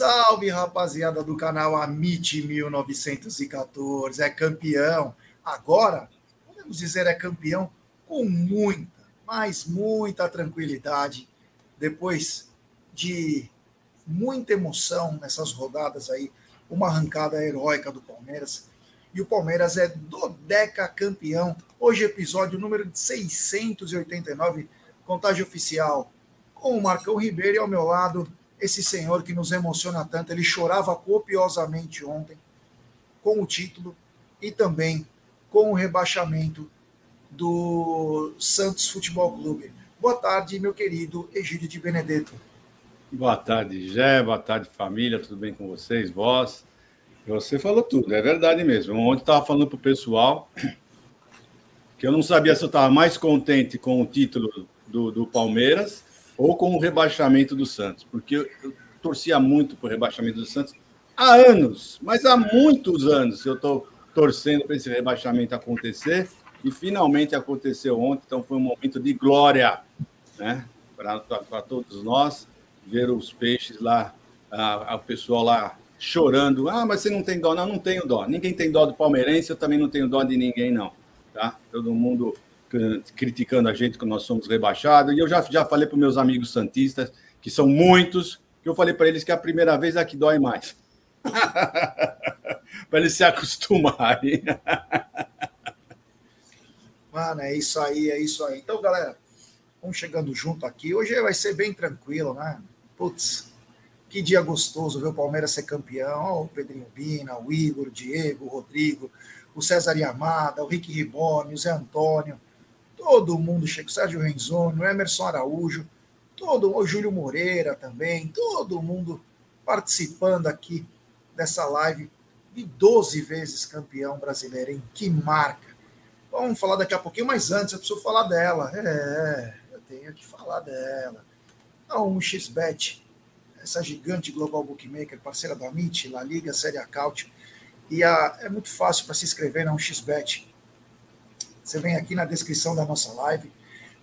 Salve, rapaziada do canal Amit 1914. É campeão. Agora, podemos dizer, é campeão com muita, mas muita tranquilidade. Depois de muita emoção nessas rodadas aí, uma arrancada heróica do Palmeiras. E o Palmeiras é dodeca campeão. Hoje, episódio número 689, contagem oficial, com o Marcão Ribeiro e ao meu lado esse senhor que nos emociona tanto. Ele chorava copiosamente ontem com o título e também com o rebaixamento do Santos Futebol Clube. Boa tarde, meu querido Egídio de Benedetto. Boa tarde, Gé. Boa tarde, família. Tudo bem com vocês? Vós? Você falou tudo, é verdade mesmo. Ontem estava falando para o pessoal que eu não sabia se eu estava mais contente com o título do, do Palmeiras ou com o rebaixamento do Santos, porque eu, torcia muito para o rebaixamento do Santos há anos, mas há muitos anos eu estou torcendo para esse rebaixamento acontecer e finalmente aconteceu ontem, então foi um momento de glória né, para todos nós ver os peixes lá, a, a pessoal lá chorando. Ah, mas você não tem dó? Não, não tenho dó. Ninguém tem dó do palmeirense, eu também não tenho dó de ninguém, não. Tá? Todo mundo criticando a gente que nós somos rebaixados. E eu já, já falei para meus amigos santistas, que são muitos, que eu falei para eles que a primeira vez é a que dói mais. para eles se acostumarem. Mano, é isso aí, é isso aí. Então, galera, vamos chegando junto aqui. Hoje vai ser bem tranquilo, né? Putz, que dia gostoso ver o Palmeiras ser campeão. o Pedrinho Bina, o Igor, o Diego, o Rodrigo, o César Yamada, o Rick Riboni, o Zé Antônio todo mundo chega, Sérgio Renzoni, Emerson Araújo, todo o Júlio Moreira também, todo mundo participando aqui dessa live de 12 vezes campeão brasileiro, hein? Que marca! Vamos falar daqui a pouquinho, mas antes eu preciso falar dela. É, eu tenho que falar dela. A 1xBet, essa gigante global bookmaker, parceira da Amit, La Liga, Série Acaute. E a, é muito fácil para se inscrever na 1xBet você vem aqui na descrição da nossa live,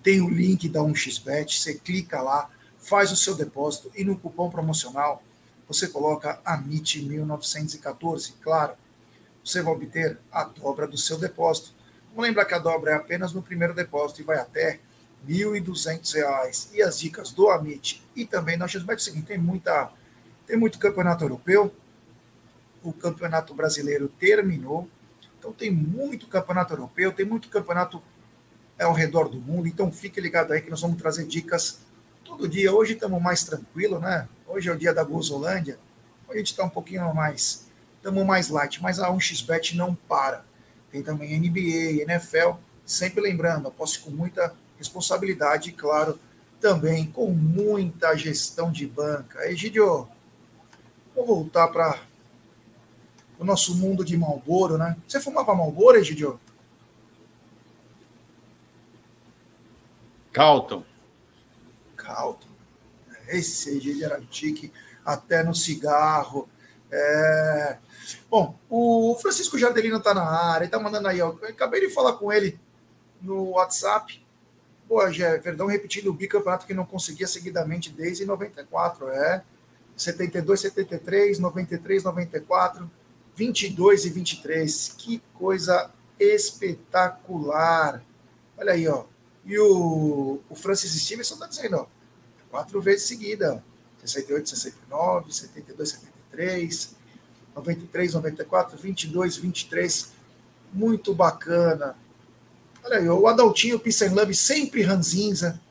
tem o link da 1xBet, você clica lá, faz o seu depósito e no cupom promocional você coloca AMIT1914. Claro, você vai obter a dobra do seu depósito. Vamos lembrar que a dobra é apenas no primeiro depósito e vai até R$ 1.200. E as dicas do Amit e também na XBet é o seguinte, tem, muita, tem muito campeonato europeu, o campeonato brasileiro terminou, então tem muito campeonato europeu, tem muito campeonato ao redor do mundo. Então fique ligado aí que nós vamos trazer dicas todo dia. Hoje estamos mais tranquilo, né? Hoje é o dia da Gozolândia. Hoje a gente está um pouquinho mais, estamos mais light, mas a 1xBet não para. Tem também NBA, NFL, sempre lembrando, aposto com muita responsabilidade e, claro, também com muita gestão de banca. Egidio, vou voltar para o nosso mundo de Malboro, né? Você fumava Malboro, Egidio? Calton. Calton. Esse Egidio era tique, até no cigarro. É... Bom, o Francisco Jardelino tá na área, ele tá mandando aí, ó. Acabei de falar com ele no WhatsApp. Pô, Gé, Verdão repetindo o bicampeonato que não conseguia seguidamente desde 94, é. 72, 73, 93, 94. 22 e 23. Que coisa espetacular. Olha aí, ó. E o, o Francis Stevenson está dizendo, ó, quatro vezes seguida. 68, 69, 72, 73, 93, 94, 22, 23. Muito bacana. Olha aí, o Adaltinho Peace Love, sempre ranzinza.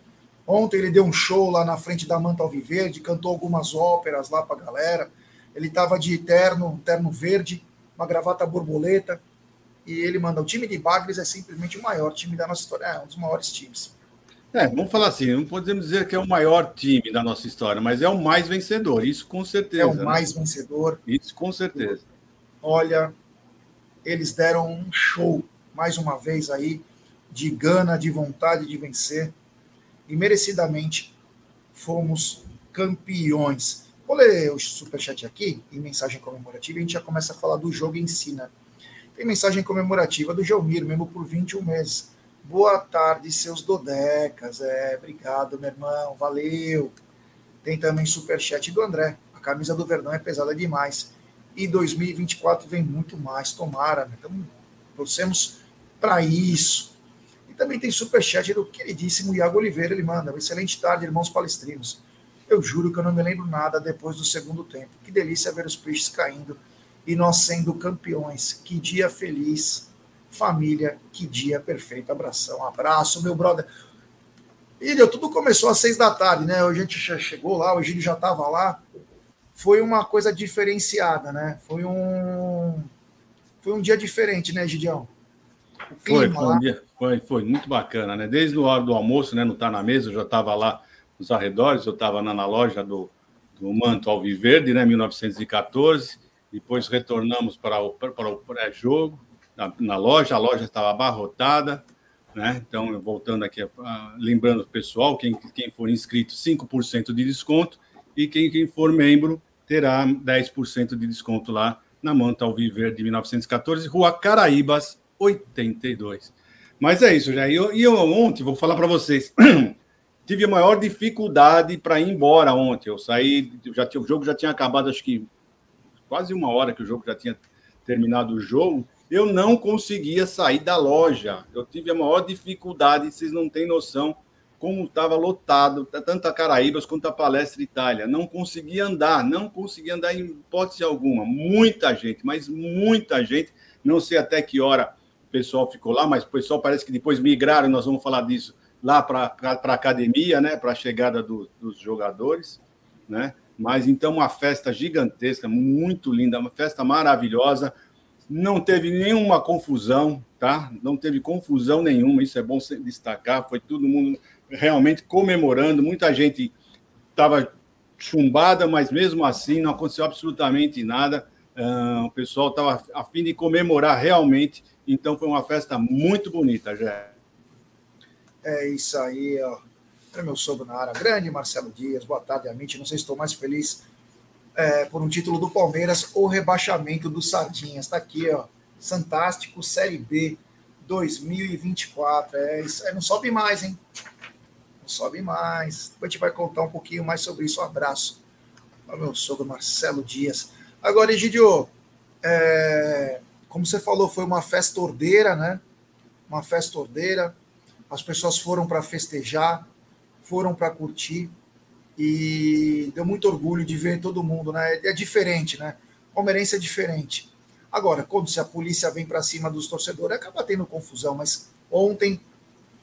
Ontem ele deu um show lá na frente da Manta Alviverde, cantou algumas óperas lá para a galera. Ele estava de terno, terno verde, uma gravata borboleta. E ele manda: o time de Bagres é simplesmente o maior time da nossa história, é um dos maiores times. É, vamos falar assim, não podemos dizer que é o maior time da nossa história, mas é o mais vencedor, isso com certeza. É o né? mais né? vencedor. Isso com certeza. Olha, eles deram um show, mais uma vez aí, de gana, de vontade de vencer, e merecidamente fomos campeões. Vou ler o superchat aqui, em mensagem comemorativa, e a gente já começa a falar do jogo em si, né? Tem mensagem comemorativa do Gelmir, mesmo por 21 meses. Boa tarde, seus dodecas. É, obrigado, meu irmão, valeu. Tem também superchat do André. camisa do Verdão é pesada demais. E 2024 vem muito mais, tomara. Né? Então, torcemos para isso. E também tem superchat do queridíssimo Iago Oliveira. Ele manda: Excelente tarde, irmãos palestrinos. Eu juro que eu não me lembro nada depois do segundo tempo. Que delícia ver os peixes caindo e nós sendo campeões. Que dia feliz. Família, que dia perfeito. Abração, abraço, meu brother. Ilha, tudo começou às seis da tarde, né? A gente já chegou lá, o Egílio já estava lá. Foi uma coisa diferenciada, né? Foi um, foi um dia diferente, né, Gidião? Foi, foi, um dia, foi, foi muito bacana, né? Desde a hora do almoço, né? Não tá na mesa, eu já estava lá nos arredores, eu estava na, na, loja do, do Manto Alviverde, né? 1914. Depois retornamos para o, para o pré-jogo na, na loja, a loja estava abarrotada né? Então, voltando aqui, lembrando o pessoal, quem, quem for inscrito, 5% de desconto, e quem, quem for membro terá 10% de desconto lá na Manta Alviver de 1914, Rua Caraíbas, 82. Mas é isso, já. E eu, eu ontem, vou falar para vocês, tive a maior dificuldade para ir embora ontem. Eu saí, já tinha, o jogo já tinha acabado, acho que quase uma hora que o jogo já tinha terminado o jogo eu não conseguia sair da loja. Eu tive a maior dificuldade, vocês não têm noção como estava lotado, tanto a Caraíbas quanto a Palestra Itália. Não conseguia andar, não conseguia andar em hipótese alguma. Muita gente, mas muita gente. Não sei até que hora o pessoal ficou lá, mas o pessoal parece que depois migraram, nós vamos falar disso, lá para a academia, né, para a chegada do, dos jogadores, né? Mas então uma festa gigantesca, muito linda, uma festa maravilhosa não teve nenhuma confusão, tá? Não teve confusão nenhuma, isso é bom destacar. Foi todo mundo realmente comemorando. Muita gente estava chumbada, mas mesmo assim não aconteceu absolutamente nada. Uh, o pessoal estava a fim de comemorar realmente. Então foi uma festa muito bonita, já. É isso aí, ó. É meu sogro na área. Grande Marcelo Dias, boa tarde, Amite. Não sei se estou mais feliz é, por um título do Palmeiras ou rebaixamento do Sardinhas. Está aqui, ó. Fantástico, Série B 2024. É, isso, é, não sobe mais, hein? Não sobe mais. Depois a gente vai contar um pouquinho mais sobre isso. Um abraço ao meu sogro Marcelo Dias. Agora, Egidio, é, como você falou, foi uma festa ordeira, né? Uma festa ordeira. As pessoas foram para festejar, foram para curtir e deu muito orgulho de ver todo mundo, né? É diferente, né? Palmeirense é diferente. Agora, quando se a polícia vem para cima dos torcedores, acaba tendo confusão, mas ontem,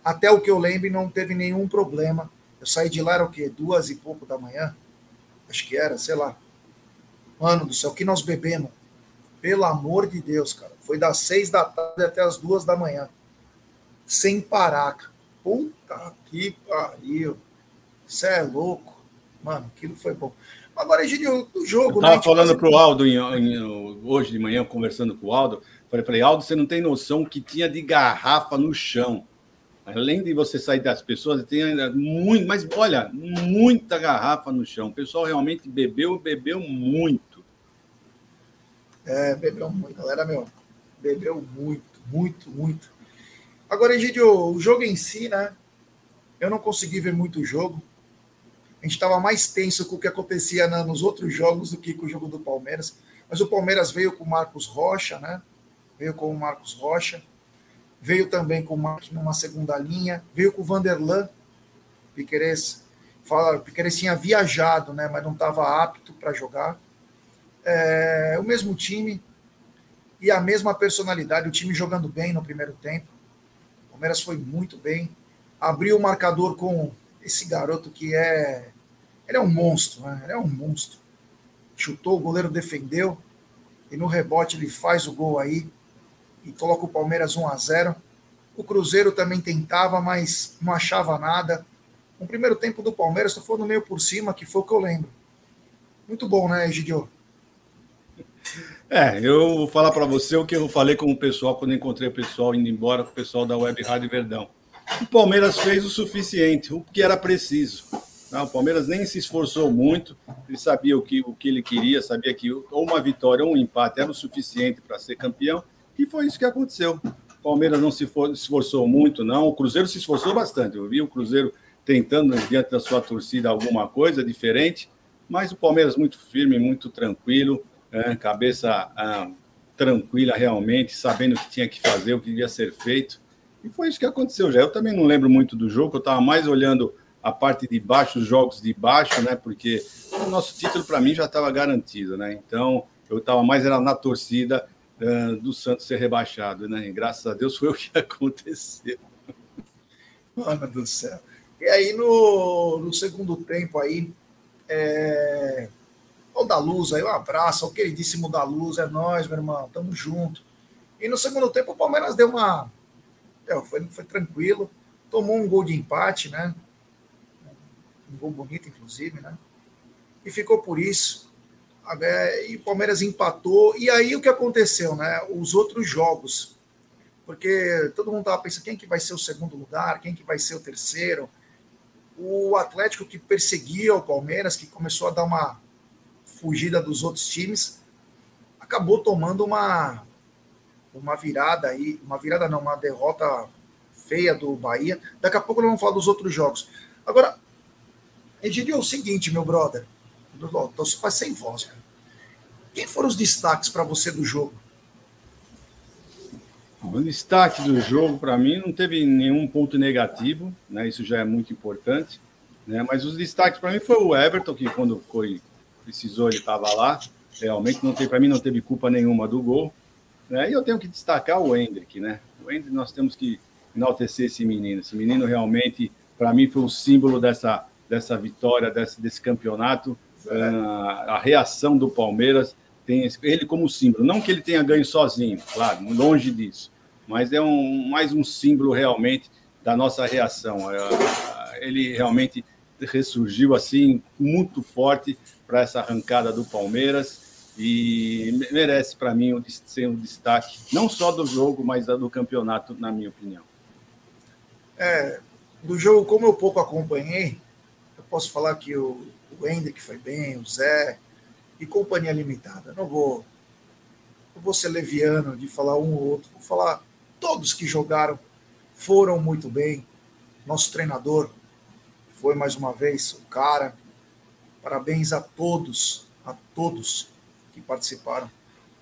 até o que eu lembro, não teve nenhum problema. Eu saí de lá, era o quê? Duas e pouco da manhã? Acho que era, sei lá. Mano do céu, que nós bebemos. Pelo amor de Deus, cara. Foi das seis da tarde até as duas da manhã. Sem parar. Puta que pariu. Você é louco. Mano, aquilo foi bom. Agora, Egílio, do jogo. Eu estava né, falando para o Aldo em, em, hoje de manhã, conversando com o Aldo. Falei para ele, Aldo, você não tem noção que tinha de garrafa no chão. Além de você sair das pessoas, tem ainda muito, mas olha, muita garrafa no chão. O pessoal realmente bebeu, bebeu muito. É, bebeu muito, galera, meu. Bebeu muito, muito, muito. Agora, Egidio, o jogo em si, né? Eu não consegui ver muito o jogo a gente estava mais tenso com o que acontecia na, nos outros jogos do que com o jogo do Palmeiras. Mas o Palmeiras veio com o Marcos Rocha, né? Veio com o Marcos Rocha. Veio também com o Marcos numa segunda linha. Veio com o Vanderlan. Piqueires, fala, Piqueires tinha viajado, né? Mas não estava apto para jogar. É, o mesmo time e a mesma personalidade. O time jogando bem no primeiro tempo. Palmeiras foi muito bem. Abriu o marcador com esse garoto que é ele é um monstro, né? Ele é um monstro. Chutou, o goleiro defendeu, e no rebote ele faz o gol aí e coloca o Palmeiras 1 a 0. O Cruzeiro também tentava, mas não achava nada. O primeiro tempo do Palmeiras só foi no meio por cima, que foi o que eu lembro. Muito bom, né, Egidio? É, eu vou falar para você o que eu falei com o pessoal quando encontrei o pessoal indo embora, com o pessoal da Web Rádio Verdão. O Palmeiras fez o suficiente, o que era preciso. Não, o Palmeiras nem se esforçou muito, ele sabia o que, o que ele queria, sabia que ou uma vitória ou um empate era o suficiente para ser campeão, e foi isso que aconteceu. O Palmeiras não se esforçou muito, não. O Cruzeiro se esforçou bastante. Eu vi o Cruzeiro tentando, diante da sua torcida, alguma coisa diferente, Mas o Palmeiras muito firme, muito tranquilo, é, cabeça ah, tranquila realmente, sabendo o que tinha que fazer, o que devia ser feito. E foi isso que aconteceu já. Eu também não lembro muito do jogo, eu estava mais olhando a parte de baixo, os jogos de baixo, né? Porque o nosso título para mim já estava garantido, né? Então eu estava mais era na torcida uh, do Santos ser rebaixado, né? E graças a Deus foi o que aconteceu. Mano do céu. E aí no, no segundo tempo aí, é... o da Luz aí, um abraço, o queridíssimo da Luz, é nós, meu irmão, tamo junto. E no segundo tempo o Palmeiras deu uma, é, foi, foi tranquilo, tomou um gol de empate, né? Um gol bonito, inclusive, né? E ficou por isso. E o Palmeiras empatou. E aí o que aconteceu, né? Os outros jogos. Porque todo mundo estava pensando quem que vai ser o segundo lugar, quem que vai ser o terceiro. O Atlético que perseguia o Palmeiras, que começou a dar uma fugida dos outros times, acabou tomando uma uma virada aí, uma virada não, uma derrota feia do Bahia. Daqui a pouco nós vamos falar dos outros jogos. Agora, Egidio, é o seguinte, meu brother, estou sem voz, cara. Quem foram os destaques para você do jogo? O destaque do jogo, para mim, não teve nenhum ponto negativo, né? isso já é muito importante. Né? Mas os destaques para mim foi o Everton, que quando foi precisou, ele estava lá. Realmente, não tem para mim, não teve culpa nenhuma do gol. Né? E eu tenho que destacar o Hendrick, né? O Hendrick, nós temos que enaltecer esse menino. Esse menino realmente, para mim, foi o símbolo dessa, dessa vitória, desse, desse campeonato. Uh, a reação do Palmeiras tem ele como símbolo. Não que ele tenha ganho sozinho, claro, longe disso, mas é um, mais um símbolo realmente da nossa reação. Uh, ele realmente ressurgiu assim muito forte para essa arrancada do Palmeiras e merece para mim ser um destaque, não só do jogo, mas do campeonato, na minha opinião. É, do jogo, como eu pouco acompanhei, eu posso falar que o, o Hendrick foi bem, o Zé e companhia limitada. Não vou, não vou ser leviano de falar um ou outro, vou falar todos que jogaram foram muito bem. Nosso treinador foi mais uma vez o cara. Parabéns a todos, a todos que participaram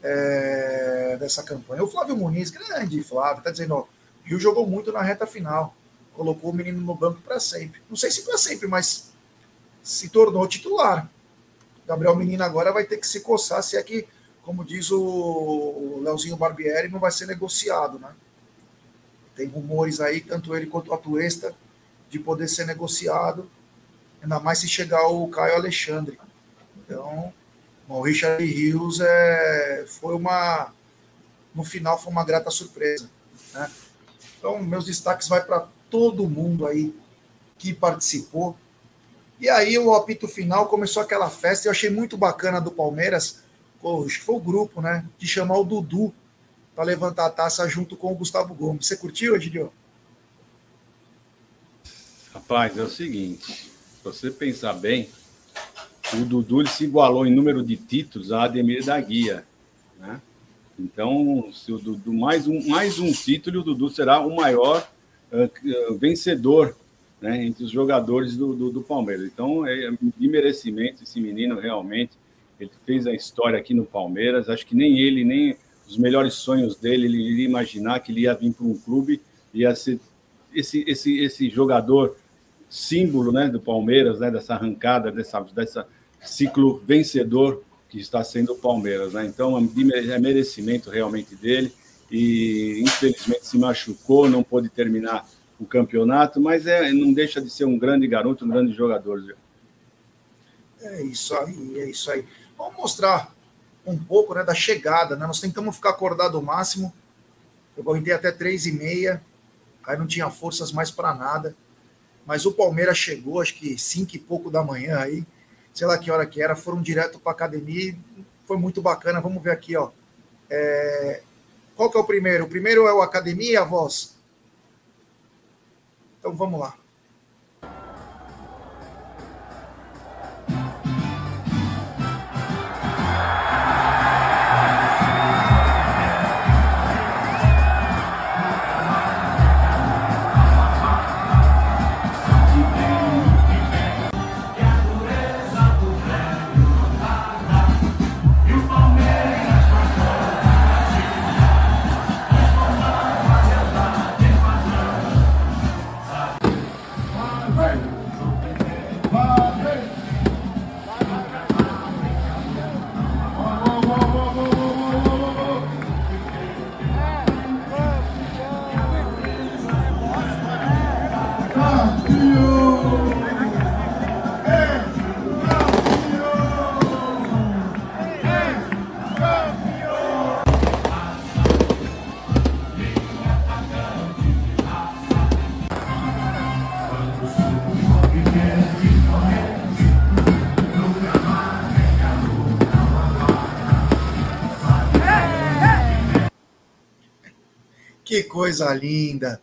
é, dessa campanha. O Flávio Muniz, grande Flávio, está dizendo, ó, Rio jogou muito na reta final, colocou o menino no banco para sempre. Não sei se para sempre, mas se tornou titular. Gabriel Menino agora vai ter que se coçar, se é que, como diz o Leozinho Barbieri, não vai ser negociado, né? Tem rumores aí, tanto ele quanto o Atuesta, de poder ser negociado, ainda mais se chegar o Caio Alexandre. Então, o Richard Rios é, foi uma. No final foi uma grata surpresa. Né? Então, meus destaques vai para todo mundo aí que participou. E aí o apito final começou aquela festa. Eu achei muito bacana do Palmeiras. Que foi o grupo, né? De chamar o Dudu para levantar a taça junto com o Gustavo Gomes. Você curtiu, Edilio? Rapaz, é o seguinte: se você pensar bem, o Dudu se igualou em número de títulos a Ademir da Guia. Né? Então, se o Dudu mais um, mais um título, o Dudu será o maior uh, vencedor né, entre os jogadores do, do, do, Palmeiras. Então, é de merecimento esse menino realmente. Ele fez a história aqui no Palmeiras. Acho que nem ele, nem os melhores sonhos dele, ele iria imaginar que ele ia vir para um clube, ia ser esse, esse, esse jogador símbolo né, do Palmeiras, né, dessa arrancada, dessa, dessa, ciclo vencedor que está sendo o Palmeiras. Né? Então, é merecimento realmente dele. E infelizmente se machucou, não pôde terminar o campeonato, mas é, não deixa de ser um grande garoto, um grande jogador. É isso aí, é isso aí. Vamos mostrar um pouco né, da chegada. Né? Nós tentamos ficar acordado o máximo. Eu aguentei até três e meia. Aí não tinha forças mais para nada. Mas o Palmeiras chegou, acho que cinco e pouco da manhã aí sei lá que hora que era, foram direto para academia. Foi muito bacana. Vamos ver aqui, ó. É... Qual que é o primeiro? O primeiro é o academia e a voz. Então vamos lá. Coisa linda.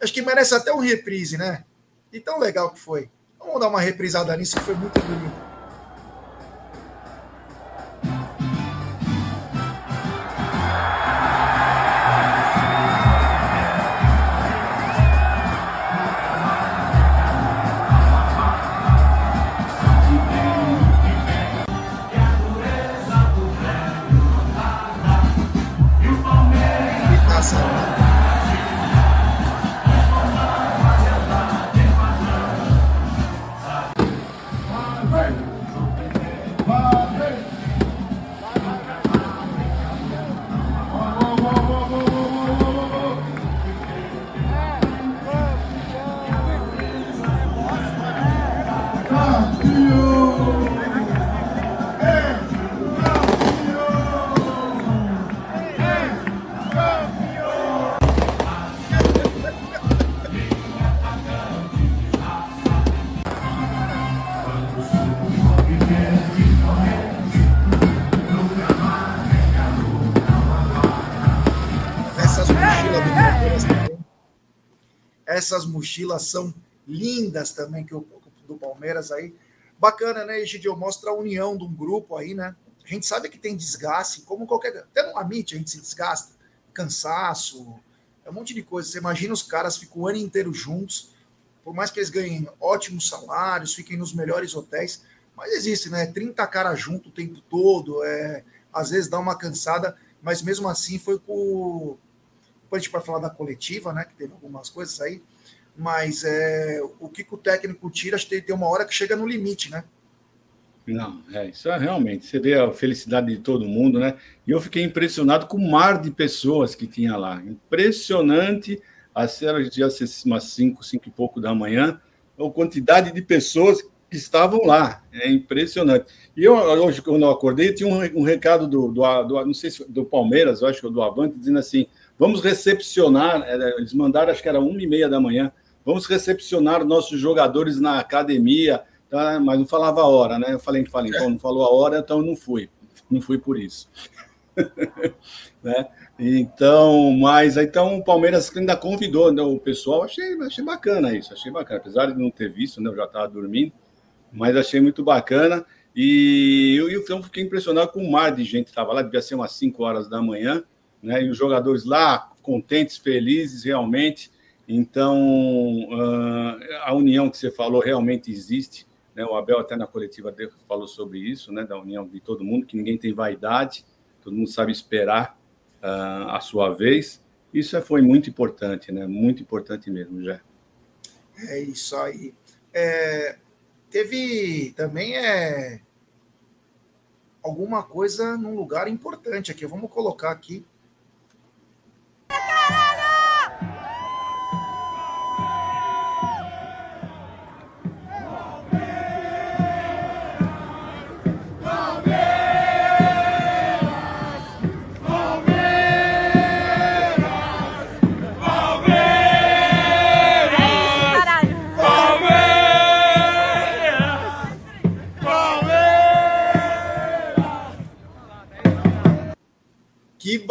Acho que merece até um reprise, né? E tão legal que foi. Vamos dar uma reprisada nisso que foi muito bonito. Essas mochilas são lindas também que o do Palmeiras aí. Bacana, né, Egidio? Mostra a união de um grupo aí, né? A gente sabe que tem desgaste, como qualquer. Até no Amit a gente se desgasta, cansaço, é um monte de coisa. Você imagina os caras ficam o ano inteiro juntos, por mais que eles ganhem ótimos salários, fiquem nos melhores hotéis, mas existe, né? 30 caras junto o tempo todo, é, às vezes dá uma cansada, mas mesmo assim foi com. Depois a gente vai falar da coletiva, né? Que teve algumas coisas aí mas é, o que, o técnico tira, acho que tem uma hora que chega no limite, né? Não, é, isso é realmente. Você vê a felicidade de todo mundo, né? E eu fiquei impressionado com o mar de pessoas que tinha lá. Impressionante. Já umas 5, 5 e pouco da manhã, a quantidade de pessoas que estavam lá. É impressionante. E eu, hoje, quando eu acordei, tinha um, um recado do, do, do, não sei se do Palmeiras, eu acho que do Avante, dizendo assim: vamos recepcionar. Eles mandaram, acho que era uma e meia da manhã vamos recepcionar nossos jogadores na academia, tá? mas não falava a hora, né? Eu falei, falei, então não falou a hora, então eu não fui, não fui por isso. né? Então, mas então o Palmeiras ainda convidou né, o pessoal, achei, achei bacana isso, achei bacana, apesar de não ter visto, né? Eu já estava dormindo, mas achei muito bacana. E eu, eu fiquei impressionado com o mar de gente que estava lá, devia ser umas 5 horas da manhã, né? E os jogadores lá contentes, felizes, realmente. Então, ah, a união que você falou realmente existe. Né? O Abel, até na coletiva dele, falou sobre isso, né? da união de todo mundo, que ninguém tem vaidade, todo mundo sabe esperar uh, a sua vez. Isso foi muito importante, né? muito importante mesmo, já. É isso aí. É, teve também é, alguma coisa num lugar importante aqui. Vamos colocar aqui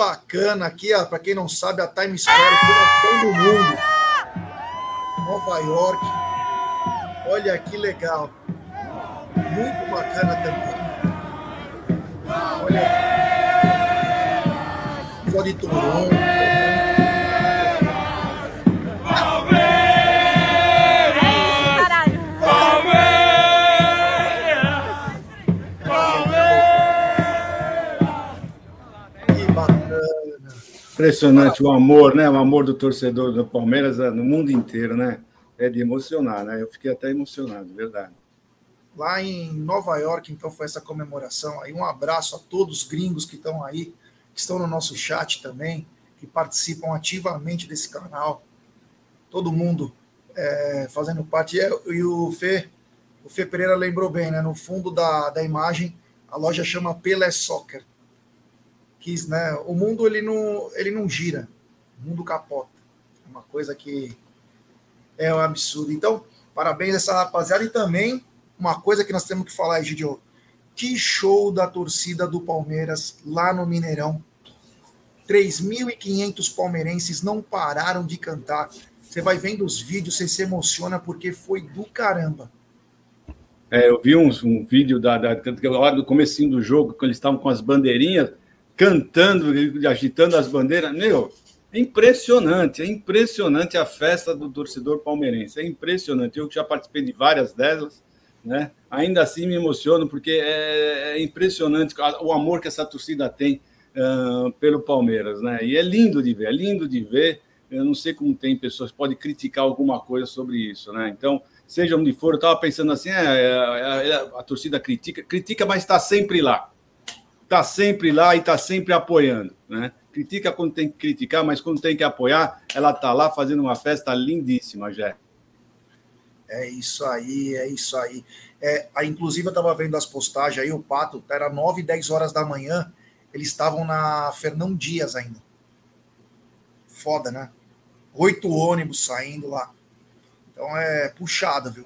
bacana aqui, para quem não sabe, a Times Square, todo mundo. Nova York. Olha que legal. Muito bacana também. Olha. Só de Toronto. Impressionante o amor, né? O amor do torcedor do Palmeiras é, no mundo inteiro, né? É de emocionar, né? Eu fiquei até emocionado, verdade. Lá em Nova York, então, foi essa comemoração aí. Um abraço a todos os gringos que estão aí, que estão no nosso chat também, que participam ativamente desse canal. Todo mundo é, fazendo parte. E o Fê, o Fê Pereira lembrou bem, né? No fundo da, da imagem, a loja chama Pelé Soccer quis, né? O mundo ele não, ele não gira, o mundo capota. É uma coisa que é um absurdo. Então, parabéns a essa rapaziada e também uma coisa que nós temos que falar, Egidio. Que show da torcida do Palmeiras lá no Mineirão. 3.500 palmeirenses não pararam de cantar. Você vai vendo os vídeos, você se emociona porque foi do caramba. É, eu vi um, vídeo da, da, do comecinho do jogo, quando eles estavam com as bandeirinhas, cantando, agitando as bandeiras. Meu, é impressionante, é impressionante a festa do torcedor palmeirense. É impressionante. Eu já participei de várias delas, né? Ainda assim me emociono, porque é, é impressionante o amor que essa torcida tem uh, pelo Palmeiras, né? E é lindo de ver, é lindo de ver. Eu não sei como tem pessoas que podem criticar alguma coisa sobre isso, né? Então, seja onde for, eu estava pensando assim: é, é, é, a torcida critica, critica, mas está sempre lá. Está sempre lá e está sempre apoiando, né? critica quando tem que criticar, mas quando tem que apoiar, ela está lá fazendo uma festa lindíssima, Jé. É isso aí, é isso aí. É, inclusive, eu estava vendo as postagens aí, o Pato, era 9, 10 horas da manhã, eles estavam na Fernão Dias ainda. Foda, né? Oito ônibus saindo lá. Então é puxado, viu?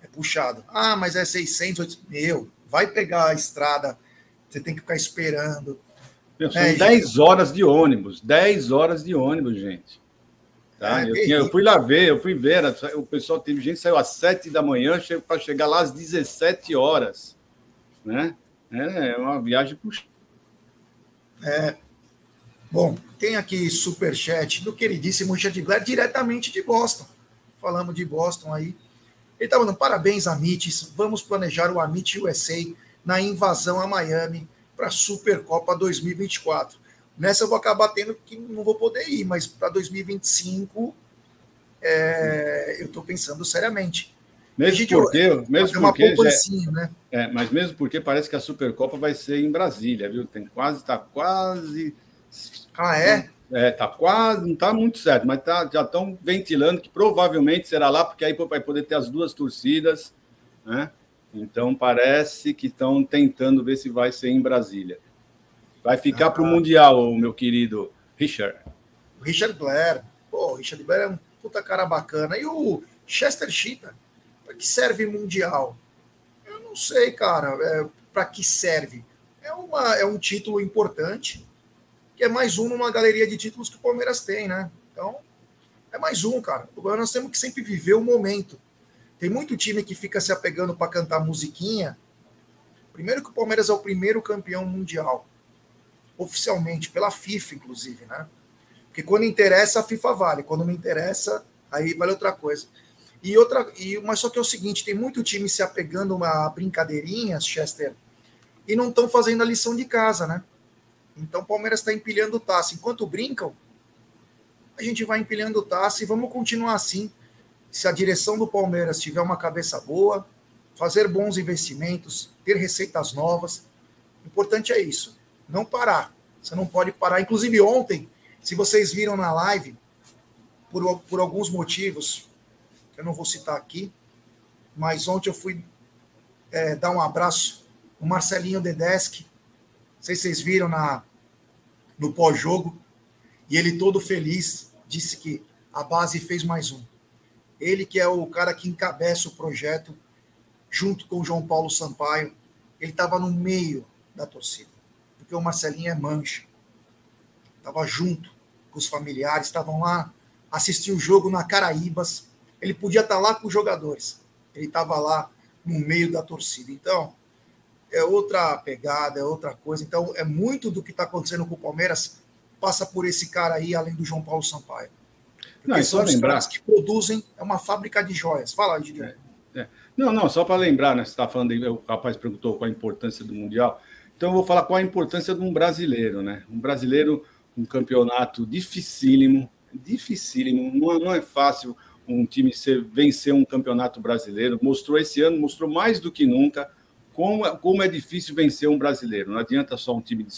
É puxado. Ah, mas é 600, 800. Meu, vai pegar a estrada, você tem que ficar esperando. São é, 10 horas de ônibus, 10 horas de ônibus, gente. Tá? É, eu, tinha, eu, fui lá ver, eu fui ver, o pessoal teve gente saiu às 7 da manhã para chegar lá às 17 horas. Né? É, é uma viagem puxada. É. Bom, tem aqui superchat do queridíssimo Richard Blair, diretamente de Boston. Falamos de Boston aí. Ele está falando, parabéns, Amites. Vamos planejar o Amit USA na invasão a Miami para a Supercopa 2024. Nessa eu vou acabar tendo que não vou poder ir, mas para 2025 é, eu estou pensando seriamente. Mesmo gente, porque, mesmo porque já, né? é, mas mesmo porque parece que a Supercopa vai ser em Brasília, viu? Tem quase, está quase. Ah, é? É, tá quase, não está muito certo, mas tá, já estão ventilando que provavelmente será lá, porque aí vai poder ter as duas torcidas, né? Então, parece que estão tentando ver se vai ser em Brasília. Vai ficar ah, para o Mundial, meu querido Richard. Richard Blair. Pô, Richard Blair é um puta cara bacana. E o Chester Cheetah, para que serve Mundial? Eu não sei, cara. É, para que serve? É, uma, é um título importante, que é mais um numa galeria de títulos que o Palmeiras tem, né? Então, é mais um, cara. Agora nós temos que sempre viver o momento. Tem muito time que fica se apegando para cantar musiquinha. Primeiro que o Palmeiras é o primeiro campeão mundial, oficialmente, pela FIFA, inclusive, né? Porque quando interessa, a FIFA vale. Quando não interessa, aí vale outra coisa. E outra, e, mas só que é o seguinte: tem muito time se apegando a brincadeirinhas, Chester, e não estão fazendo a lição de casa, né? Então o Palmeiras está empilhando taça. Enquanto brincam, a gente vai empilhando taça e vamos continuar assim se a direção do Palmeiras tiver uma cabeça boa, fazer bons investimentos, ter receitas novas, o importante é isso, não parar. Você não pode parar. Inclusive ontem, se vocês viram na live, por, por alguns motivos, que eu não vou citar aqui, mas ontem eu fui é, dar um abraço no Marcelinho Dedesc, não sei se vocês viram na, no pós-jogo, e ele todo feliz disse que a base fez mais um. Ele que é o cara que encabeça o projeto, junto com o João Paulo Sampaio, ele estava no meio da torcida, porque o Marcelinho é mancha. Estava junto com os familiares, estavam lá, assistir o jogo na Caraíbas. Ele podia estar tá lá com os jogadores, ele estava lá no meio da torcida. Então, é outra pegada, é outra coisa. Então, é muito do que está acontecendo com o Palmeiras passa por esse cara aí, além do João Paulo Sampaio. Não, são os lembrar... caras que produzem, é uma fábrica de joias. Fala, Gideon. É, é. Não, não, só para lembrar, né? Você está falando, aí, o rapaz perguntou qual a importância do Mundial. Então, eu vou falar qual a importância de um brasileiro, né? Um brasileiro, um campeonato dificílimo, dificílimo, não, é, não é fácil um time ser, vencer um campeonato brasileiro. Mostrou esse ano, mostrou mais do que nunca como, como é difícil vencer um brasileiro. Não adianta só um time de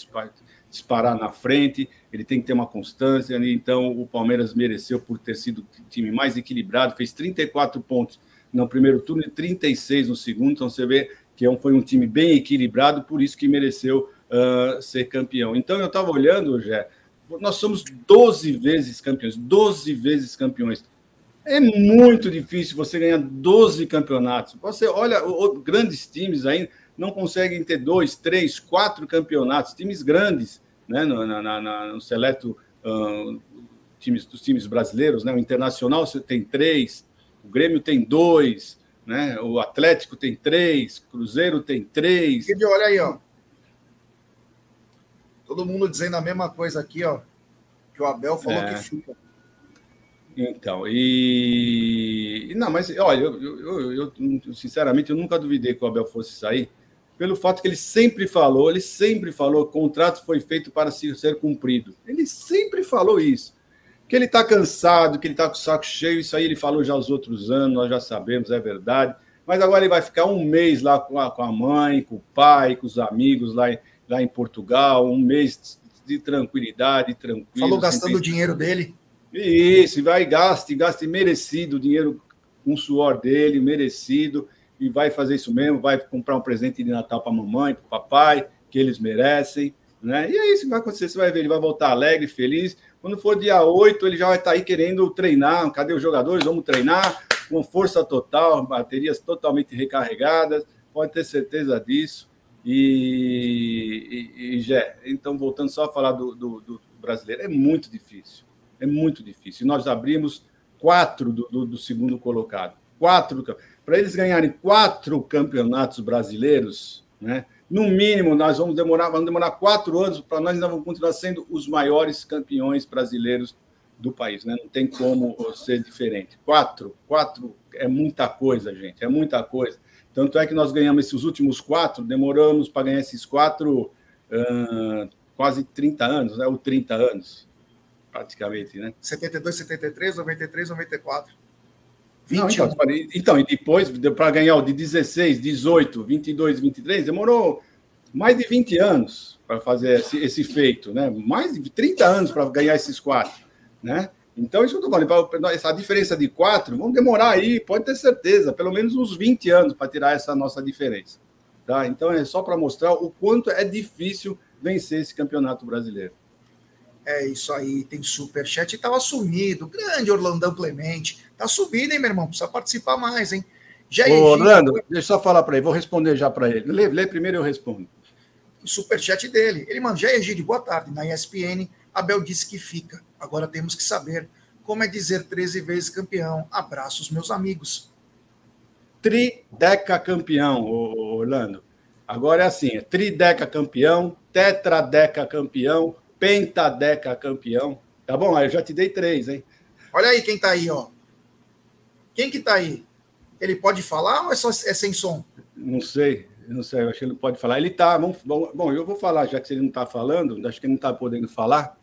disparar na frente, ele tem que ter uma constância. Então, o Palmeiras mereceu por ter sido o time mais equilibrado, fez 34 pontos no primeiro turno e 36 no segundo. Então, você vê que é foi um time bem equilibrado, por isso que mereceu uh, ser campeão. Então, eu estava olhando, Jé, nós somos 12 vezes campeões, 12 vezes campeões. É muito difícil você ganhar 12 campeonatos. Você olha, grandes times ainda não conseguem ter dois, três, quatro campeonatos, times grandes né, no, na, na, no seleto uh, times, dos times brasileiros, né? O Internacional tem três, o Grêmio tem dois, né? O Atlético tem três, Cruzeiro tem três. E olha aí, ó. Todo mundo dizendo a mesma coisa aqui, ó. Que o Abel falou é. que fica. Então, e. Não, mas olha, eu, eu, eu, eu, sinceramente eu nunca duvidei que o Abel fosse sair, pelo fato que ele sempre falou, ele sempre falou que o contrato foi feito para ser cumprido. Ele sempre falou isso. Que ele está cansado, que ele está com o saco cheio, isso aí ele falou já os outros anos, nós já sabemos, é verdade. Mas agora ele vai ficar um mês lá com a, com a mãe, com o pai, com os amigos lá, lá em Portugal, um mês de tranquilidade, tranquilo. Falou gastando o dinheiro dele. Isso, vai gaste, gaste merecido o dinheiro com o suor dele, merecido, e vai fazer isso mesmo, vai comprar um presente de Natal para a mamãe, para o papai, que eles merecem, né? E é isso que vai acontecer, você vai ver, ele vai voltar alegre, feliz. Quando for dia 8, ele já vai estar tá aí querendo treinar. Cadê os jogadores? Vamos treinar com força total, baterias totalmente recarregadas, pode ter certeza disso. E, e, e então, voltando só a falar do, do, do brasileiro, é muito difícil é muito difícil. Nós abrimos quatro do, do, do segundo colocado. Quatro. Para eles ganharem quatro campeonatos brasileiros, né? No mínimo, nós vamos demorar, vamos demorar quatro anos para nós ainda vamos continuar sendo os maiores campeões brasileiros do país, né? Não tem como ser diferente. Quatro, quatro é muita coisa, gente, é muita coisa. Tanto é que nós ganhamos esses últimos quatro, demoramos para ganhar esses quatro uh, quase 30 anos, né? Ou 30 anos praticamente, né? 72, 73, 93, 94. 20 Não, então, então, e depois, para ganhar o de 16, 18, 22, 23, demorou mais de 20 anos para fazer esse, esse, feito, né? Mais de 30 anos para ganhar esses quatro, né? Então, isso que eu estou falando, essa diferença de quatro, vamos demorar aí, pode ter certeza, pelo menos uns 20 anos para tirar essa nossa diferença. Tá? Então, é só para mostrar o quanto é difícil vencer esse campeonato brasileiro. É isso aí, tem superchat. Estava sumido. Grande Orlandão Clemente. Tá subindo, hein, meu irmão? Precisa participar mais, hein? Já Ô, Orlando, deixa eu só falar para ele. Vou responder já para ele. Lê, lê primeiro eu respondo. O superchat dele. Ele manda, já Egídio, boa tarde. Na ESPN, Abel disse que fica. Agora temos que saber como é dizer 13 vezes campeão. Abraços, meus amigos. Trideca campeão, Orlando. Agora é assim: é trideca campeão, tetradeca campeão, pentadeca campeão. Tá bom? Eu já te dei três, hein? Olha aí quem tá aí, ó. Quem que tá aí? Ele pode falar ou é, só, é sem som? Não sei, não sei, eu acho que ele pode falar. Ele tá, bom, bom, eu vou falar, já que ele não está falando, acho que ele não está podendo falar.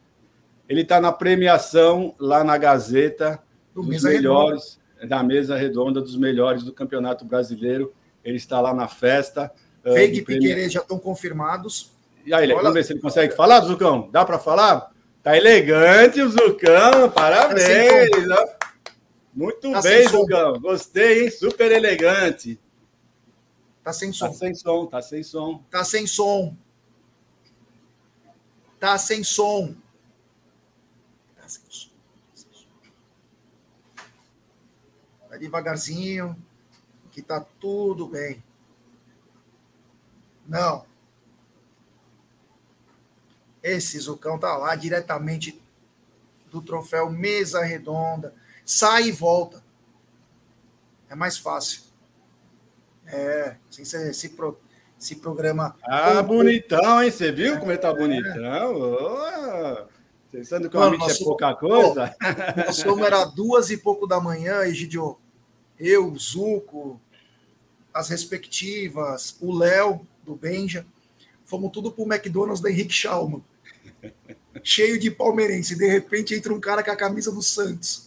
Ele está na premiação lá na Gazeta do dos melhores, redonda. da mesa redonda dos melhores do Campeonato Brasileiro. Ele está lá na festa. Feig uh, e Piquerez já estão confirmados. E aí, Olha... vamos ver se ele consegue falar, Zucão? Dá para falar? Tá elegante o Zucão, parabéns. Tá Muito tá bem, Zucão. Gostei, hein? Super elegante. Tá sem som. Tá sem som, tá sem som. Tá sem som. Tá sem som. Tá sem som. Vai devagarzinho, que tá tudo bem. Não. Esse Zucão tá lá diretamente do troféu Mesa Redonda. Sai e volta. É mais fácil. É, assim você se, pro, se programa. Ah, bonitão, hein? Você viu é, como ele tá bonitão? Oh, pensando que o amigo é pouca coisa? Nós fomos, era duas e pouco da manhã, Egidio. Eu, Zuco, as respectivas, o Léo, do Benja. Fomos tudo pro McDonald's da Henrique Schalman cheio de palmeirense. De repente entra um cara com a camisa do Santos.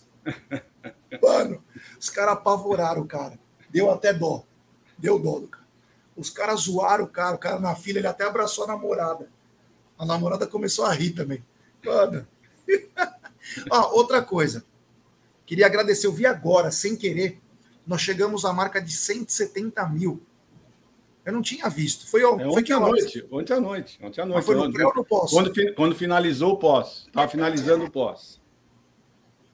Mano, os caras apavoraram o cara. Deu até dó. Deu dó do cara. Os caras zoaram o cara. O cara na fila, ele até abraçou a namorada. A namorada começou a rir também. Mano. ah, outra coisa. Queria agradecer. Eu vi agora, sem querer. Nós chegamos à marca de 170 mil. Eu não tinha visto. Foi, é, ontem foi à noite. Ontem à noite. Ontem à noite. Mas foi no pré ou no pós? Quando, quando finalizou o pós. Estava finalizando o pós.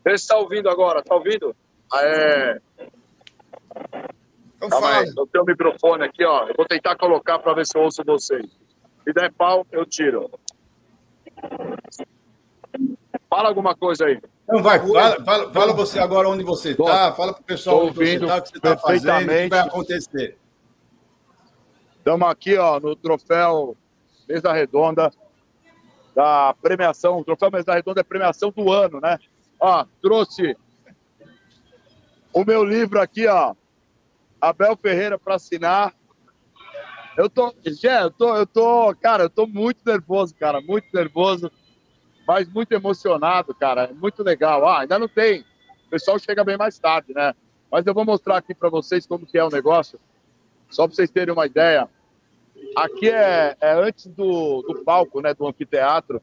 Você está ouvindo agora? Está ouvindo? É... Então Calma fala. Aí, eu tenho o microfone aqui, ó. Eu vou tentar colocar para ver se eu ouço vocês. Se der pau, eu tiro. Fala alguma coisa aí. Não, vai, fala, fala, fala você agora onde você está, fala para o pessoal onde você está, o que você está fazendo, o que vai acontecer. Estamos aqui ó, no troféu Mesa Redonda da premiação. O troféu Mesa Redonda é premiação do ano, né? Ó, trouxe o meu livro aqui, ó. Abel Ferreira para assinar. Eu tô, Gé, eu tô, eu tô, cara, eu tô muito nervoso, cara, muito nervoso, mas muito emocionado, cara, é muito legal. Ah, ainda não tem, o pessoal chega bem mais tarde, né? Mas eu vou mostrar aqui para vocês como que é o negócio, só para vocês terem uma ideia. Aqui é, é antes do, do palco, né, do anfiteatro.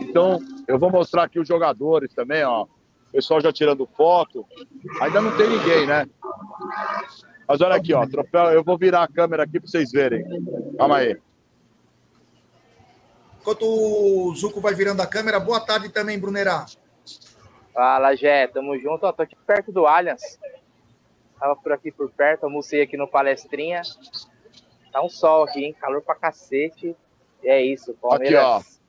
Então, eu vou mostrar aqui os jogadores também, ó. O pessoal já tirando foto. Ainda não tem ninguém, né? Mas olha aqui, ó, troféu. Eu vou virar a câmera aqui para vocês verem. Calma aí. Enquanto o Zuco vai virando a câmera, boa tarde também, Brunerá. Fala, Jé, tamo junto. Ó, tô aqui perto do Allianz. Tava por aqui por perto, almocei aqui no Palestrinha. Tá um sol aqui, hein? Calor pra cacete. E é isso, Palmeiras. Aqui, ó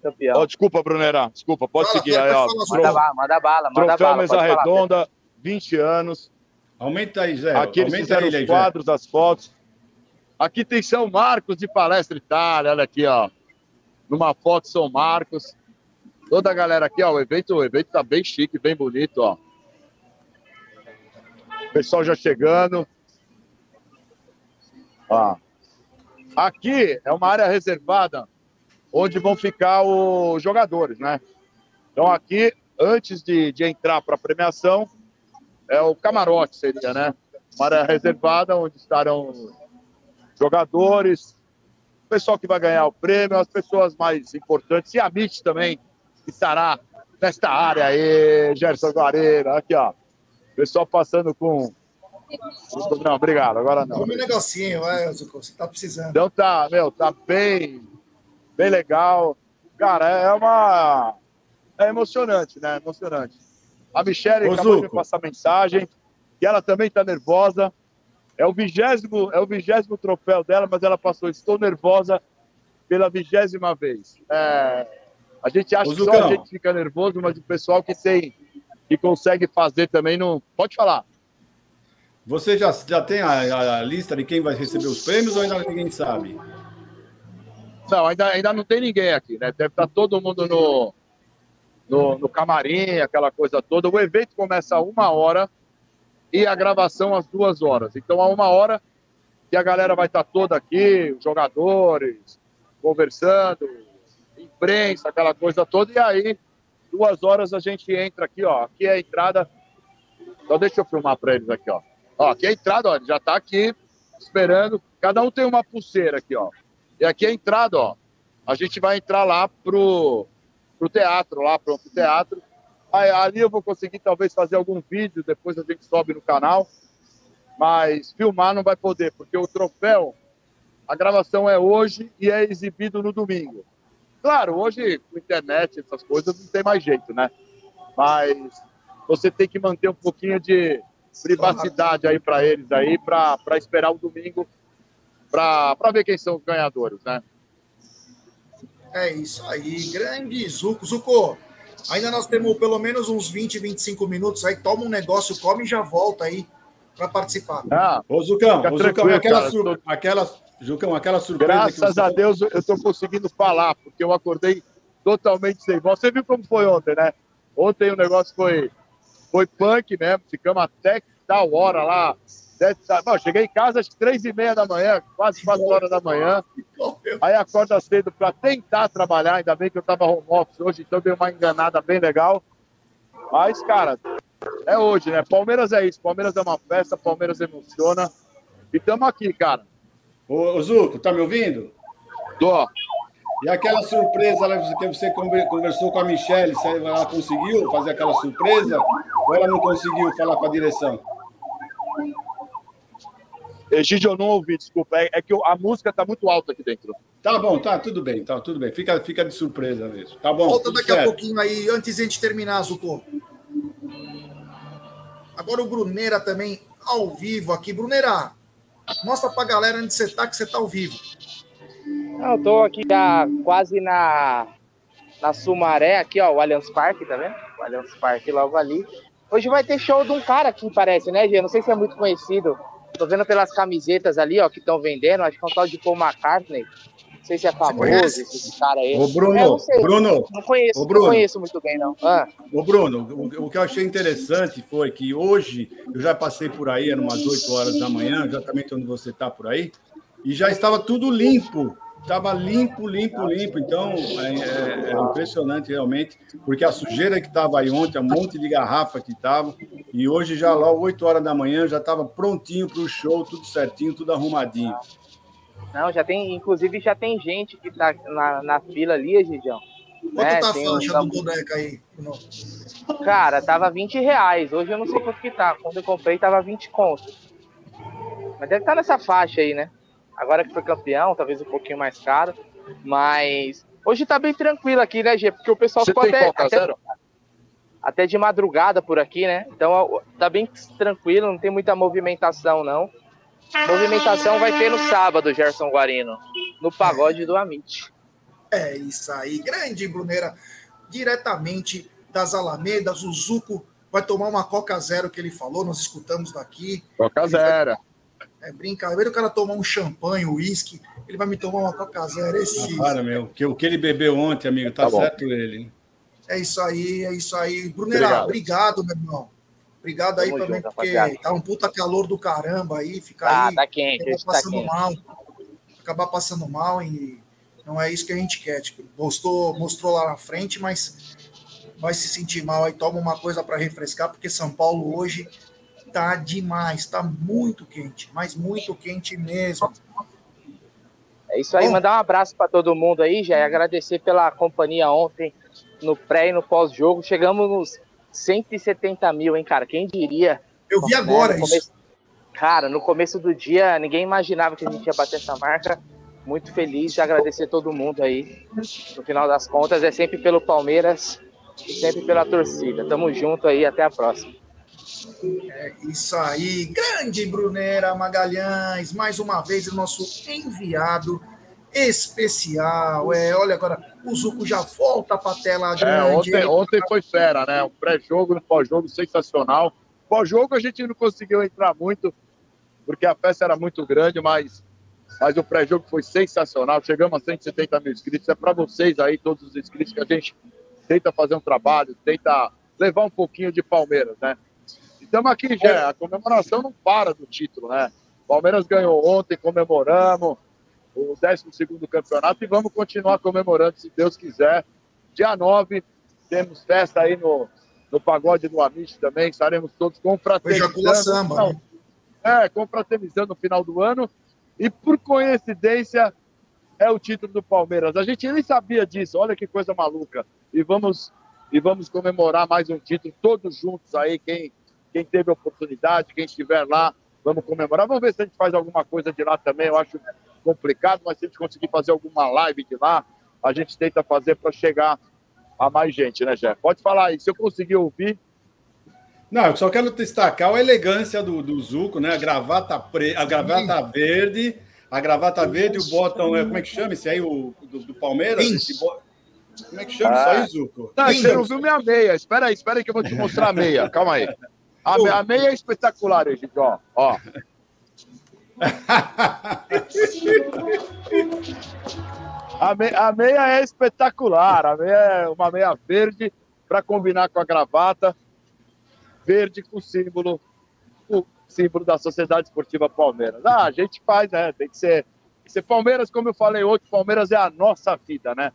campeão. Oh, desculpa, Brunerá. Desculpa, pode fala, seguir aí, ó. Manda bala, manda bala, manda Troféu bala. Mesa Redonda, falar, 20 anos. Aumenta aí, Zé. Aqui eles fizeram os quadros, Zé. as fotos. Aqui tem São Marcos de Palestra Itália, olha aqui, ó. Numa foto São Marcos. Toda a galera aqui, ó. O evento, o evento tá bem chique, bem bonito, ó. O pessoal já chegando. Ó. Aqui é uma área reservada onde vão ficar os jogadores, né? Então aqui, antes de, de entrar para a premiação, é o camarote, seria, né? Uma área reservada onde estarão jogadores, o pessoal que vai ganhar o prêmio, as pessoas mais importantes, e a MIT também, que estará nesta área aí, Gerson Guareira, aqui, ó. Pessoal passando com. Não, obrigado, agora não. Um negocinho, vai, você tá precisando. Então tá, meu, tá bem bem legal. Cara, é uma. É emocionante, né? Emocionante. A Michelle Ô, acabou Zuco. de me passar mensagem que ela também está nervosa. É o vigésimo, é o vigésimo troféu dela, mas ela passou. Estou nervosa pela vigésima vez. É, a gente acha Ô, que só a gente fica nervoso, mas o pessoal que tem, que consegue fazer também não. Pode falar. Você já, já tem a, a lista de quem vai receber os prêmios ou ainda ninguém sabe? Não, ainda, ainda não tem ninguém aqui, né? Deve estar todo mundo no, no, no camarim, aquela coisa toda. O evento começa a uma hora e a gravação às duas horas. Então, a uma hora que a galera vai estar toda aqui, os jogadores, conversando, imprensa, aquela coisa toda. E aí, duas horas a gente entra aqui, ó. Aqui é a entrada. Então, deixa eu filmar para eles aqui, ó. Ó, aqui é a entrada, ó. Já está aqui esperando. Cada um tem uma pulseira aqui, ó. E aqui é a entrada, ó. A gente vai entrar lá pro, pro teatro, lá pro teatro. Aí, ali eu vou conseguir talvez fazer algum vídeo, depois a gente sobe no canal. Mas filmar não vai poder, porque o troféu, a gravação é hoje e é exibido no domingo. Claro, hoje com internet, essas coisas, não tem mais jeito, né? Mas você tem que manter um pouquinho de privacidade aí para eles aí, para esperar o domingo para ver quem são os ganhadores, né? É isso aí, grande Zuco. Zuco, ainda nós temos pelo menos uns 20, 25 minutos aí. Toma um negócio, come e já volta aí para participar. Ah, Ô, Zucão, ô, Zucão aquela, sur... tô... aquela, Zucão, aquela surpresa. Graças a Deus eu estou conseguindo falar, porque eu acordei totalmente sem voz. Você viu como foi ontem, né? Ontem o negócio foi, foi punk mesmo, ficamos até tal hora lá, Bom, cheguei em casa às três e meia da manhã, quase quatro horas da manhã. Aí acorda cedo para tentar trabalhar, ainda bem que eu estava home office hoje, então deu uma enganada bem legal. Mas, cara, é hoje, né? Palmeiras é isso, Palmeiras é uma festa, Palmeiras emociona. E estamos aqui, cara. Ô, ô Zuco, tá me ouvindo? Tô. E aquela surpresa que você conversou com a Michelle, ela conseguiu fazer aquela surpresa ou ela não conseguiu falar com a direção? Egídio, eu não ouvi, desculpa. É, é, que a música tá muito alta aqui dentro. Tá bom, tá, tudo bem, tá, tudo bem. Fica, fica de surpresa mesmo. Tá bom. Volta daqui certo. a pouquinho aí, antes de a gente terminar, Zucco. Agora o Bruneira também ao vivo aqui. Bruneira, mostra pra galera onde você tá, que você tá ao vivo. Eu tô aqui já quase na, na Sumaré, aqui, ó, o Allianz Parque, tá vendo? O Allianz Parque logo ali. Hoje vai ter show de um cara aqui, parece, né, Gê? Não sei se é muito conhecido. Tô vendo pelas camisetas ali, ó, que estão vendendo. Acho que é um tal de Paul McCartney. Não sei se é famoso esse cara aí. Ô, Bruno, é, não sei, Bruno. Não conheço, Bruno, não conheço muito bem, não. Ah. Ô, Bruno, o, o, que eu achei interessante foi que hoje eu já passei por aí, eram umas 8 horas da manhã, exatamente onde você está por aí, e já estava tudo limpo Estava limpo, limpo, limpo. Então, é, é, é, impressionante realmente, porque a sujeira que estava aí ontem, um monte de garrafa que estava, e hoje já lá, 8 horas da manhã, já estava prontinho para o show, tudo certinho, tudo arrumadinho. Não, já tem, inclusive já tem gente que está na, na fila ali, Gidião. Quanto né? tá a faixa um... do boneco aí? Não. Cara, tava 20 reais. Hoje eu não sei quanto que tá. Quando eu comprei, tava 20 contos. Mas deve estar tá nessa faixa aí, né? Agora que foi campeão, talvez um pouquinho mais caro. Mas hoje tá bem tranquilo aqui, né, Gê? Porque o pessoal Você ficou até, até, até, de madrugada por aqui, né? Então tá bem tranquilo, não tem muita movimentação, não. Movimentação vai ter no sábado, Gerson Guarino, no pagode do Amit. É isso aí, grande Bruneira, diretamente das Alamedas, o Zuco vai tomar uma Coca Zero que ele falou, nós escutamos daqui. Coca Zero. É brincadeira, o cara tomar um champanhe, um uísque, ele vai me tomar uma Coca Zero. Esse... Ah, para, meu. Que, o que ele bebeu ontem, amigo, tá, tá certo ele. É isso aí, é isso aí. Brunerá, obrigado. obrigado, meu irmão. Obrigado aí Tamo também, junto, porque rapaziada. tá um puta calor do caramba aí, ficar ah, aí. Tá quente, acabar tá passando quente. mal. Acabar passando mal e não é isso que a gente quer. Tipo, mostrou, mostrou lá na frente, mas vai se sentir mal aí, toma uma coisa para refrescar, porque São Paulo hoje tá demais, tá muito quente, mas muito quente mesmo. É isso aí, Bom, mandar um abraço para todo mundo aí, já e agradecer pela companhia ontem no pré e no pós-jogo. Chegamos nos 170 mil, hein, cara? Quem diria? Eu vi agora né, isso. Cara, no começo do dia, ninguém imaginava que a gente ia bater essa marca. Muito feliz de agradecer todo mundo aí. No final das contas, é sempre pelo Palmeiras e sempre pela torcida. Tamo junto aí, até a próxima. É isso aí, grande Brunera Magalhães, mais uma vez o nosso enviado especial. É, olha agora, o Zuco já volta para a tela grande. É, ontem, ontem foi fera, né? Um pré-jogo, um pós-jogo sensacional. Pós-jogo a gente não conseguiu entrar muito, porque a festa era muito grande, mas, mas o pré-jogo foi sensacional. Chegamos a 170 mil inscritos. É para vocês aí, todos os inscritos, que a gente tenta fazer um trabalho, tenta levar um pouquinho de Palmeiras, né? Estamos aqui já. A comemoração não para do título, né? Palmeiras ganhou ontem, comemoramos o 12 campeonato e vamos continuar comemorando, se Deus quiser. Dia 9, temos festa aí no, no Pagode do Amish também, estaremos todos confraternizando. Samba, né? É, confraternizando no final do ano. E por coincidência, é o título do Palmeiras. A gente nem sabia disso, olha que coisa maluca. E vamos, e vamos comemorar mais um título, todos juntos aí, quem quem teve oportunidade, quem estiver lá, vamos comemorar. Vamos ver se a gente faz alguma coisa de lá também. Eu acho complicado, mas se a gente conseguir fazer alguma live de lá, a gente tenta fazer para chegar a mais gente, né, Jeff? Pode falar aí, se eu conseguir ouvir. Não, eu só quero destacar a elegância do, do Zuco, né? A gravata, pre... a gravata verde, a gravata verde, o botão, como é que chama esse aí, o do, do Palmeiras? Esse bo... Como é que chama ah. isso aí, Zuco? Não, você não viu minha meia. Espera aí, espera aí que eu vou te mostrar a meia. Calma aí. A, a meia é espetacular, gente, ó. ó. a, me, a meia é espetacular. A meia é uma meia verde para combinar com a gravata. Verde com símbolo, o símbolo da Sociedade Esportiva Palmeiras. Ah, a gente faz, né? Tem que ser, tem que ser Palmeiras, como eu falei hoje, Palmeiras é a nossa vida, né?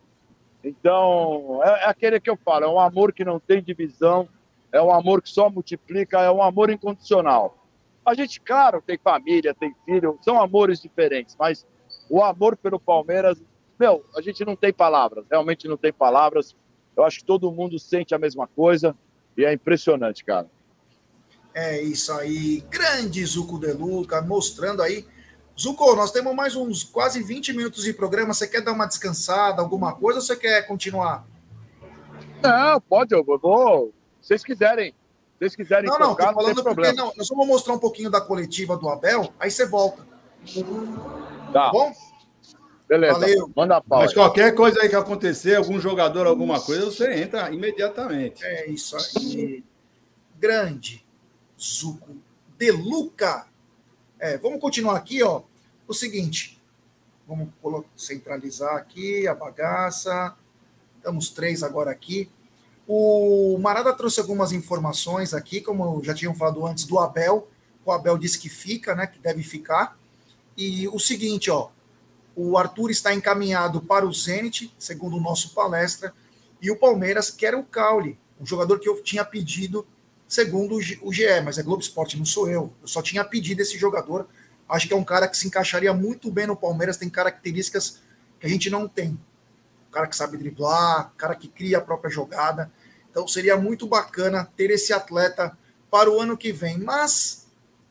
Então, é, é aquele que eu falo, é um amor que não tem divisão, é um amor que só multiplica, é um amor incondicional. A gente, claro, tem família, tem filho, são amores diferentes, mas o amor pelo Palmeiras, meu, a gente não tem palavras, realmente não tem palavras. Eu acho que todo mundo sente a mesma coisa e é impressionante, cara. É isso aí, grande Zuco De Luca, mostrando aí. Zuco, nós temos mais uns quase 20 minutos de programa. Você quer dar uma descansada, alguma coisa, ou você quer continuar? Não, pode, eu vou vocês quiserem, vocês quiserem não, não, tocar, não, não tem problema. Não, nós vamos mostrar um pouquinho da coletiva do Abel, aí você volta. Tá. tá bom? Beleza, Valeu. manda pau. Mas qualquer coisa aí que acontecer, algum jogador, alguma coisa, você entra imediatamente. É isso aí. Grande Zuco de Luca. É, vamos continuar aqui, ó. O seguinte, vamos centralizar aqui a bagaça. Estamos três agora aqui. O Marada trouxe algumas informações aqui, como já tinham falado antes, do Abel. O Abel disse que fica, né? Que deve ficar. E o seguinte, ó, o Arthur está encaminhado para o Zenit, segundo o nosso palestra, e o Palmeiras quer o Caule, um jogador que eu tinha pedido, segundo o GE, mas é Globo Esporte, não sou eu. Eu só tinha pedido esse jogador. Acho que é um cara que se encaixaria muito bem no Palmeiras, tem características que a gente não tem. Um cara que sabe driblar, um cara que cria a própria jogada. Então seria muito bacana ter esse atleta para o ano que vem. Mas,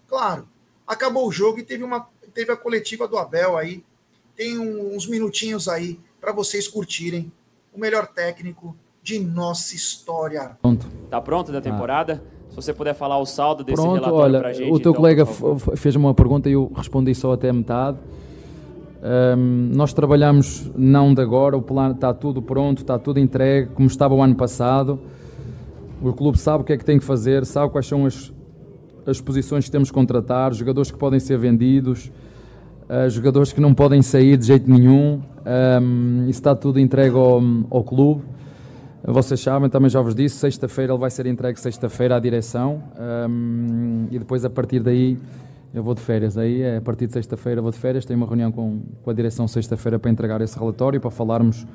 claro, acabou o jogo e teve, uma, teve a coletiva do Abel aí, tem uns minutinhos aí para vocês curtirem o melhor técnico de nossa história. Pronto. Tá pronto da temporada? Ah. Se você puder falar o saldo desse Pronto, relatório olha, pra gente. O teu então, colega fez uma pergunta e eu respondi só até a metade. Um, nós trabalhamos não de agora, o plano está tudo pronto, está tudo entregue, como estava o ano passado. O clube sabe o que é que tem que fazer, sabe quais são as, as posições que temos que contratar, jogadores que podem ser vendidos, uh, jogadores que não podem sair de jeito nenhum. Um, isso está tudo entregue ao, ao clube. Vocês sabem, também já vos disse, sexta-feira ele vai ser entregue sexta-feira à direção um, e depois a partir daí eu vou de férias. Aí é a partir de sexta-feira vou de férias, tenho uma reunião com, com a direção sexta-feira para entregar esse relatório, para falarmos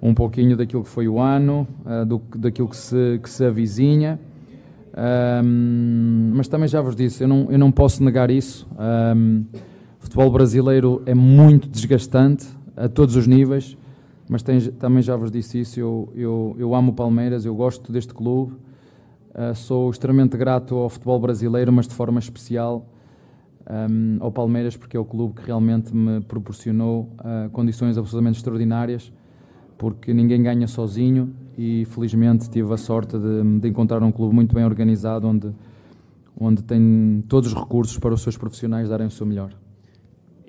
um pouquinho daquilo que foi o ano, uh, do, daquilo que se, que se avizinha. Um, mas também já vos disse, eu não, eu não posso negar isso. Um, o futebol brasileiro é muito desgastante a todos os níveis, mas tem, também já vos disse isso. Eu, eu, eu amo o Palmeiras, eu gosto deste clube, uh, sou extremamente grato ao futebol brasileiro, mas de forma especial um, ao Palmeiras, porque é o clube que realmente me proporcionou uh, condições absolutamente extraordinárias, porque ninguém ganha sozinho e felizmente tive a sorte de, de encontrar um clube muito bem organizado, onde, onde tem todos os recursos para os seus profissionais darem o seu melhor.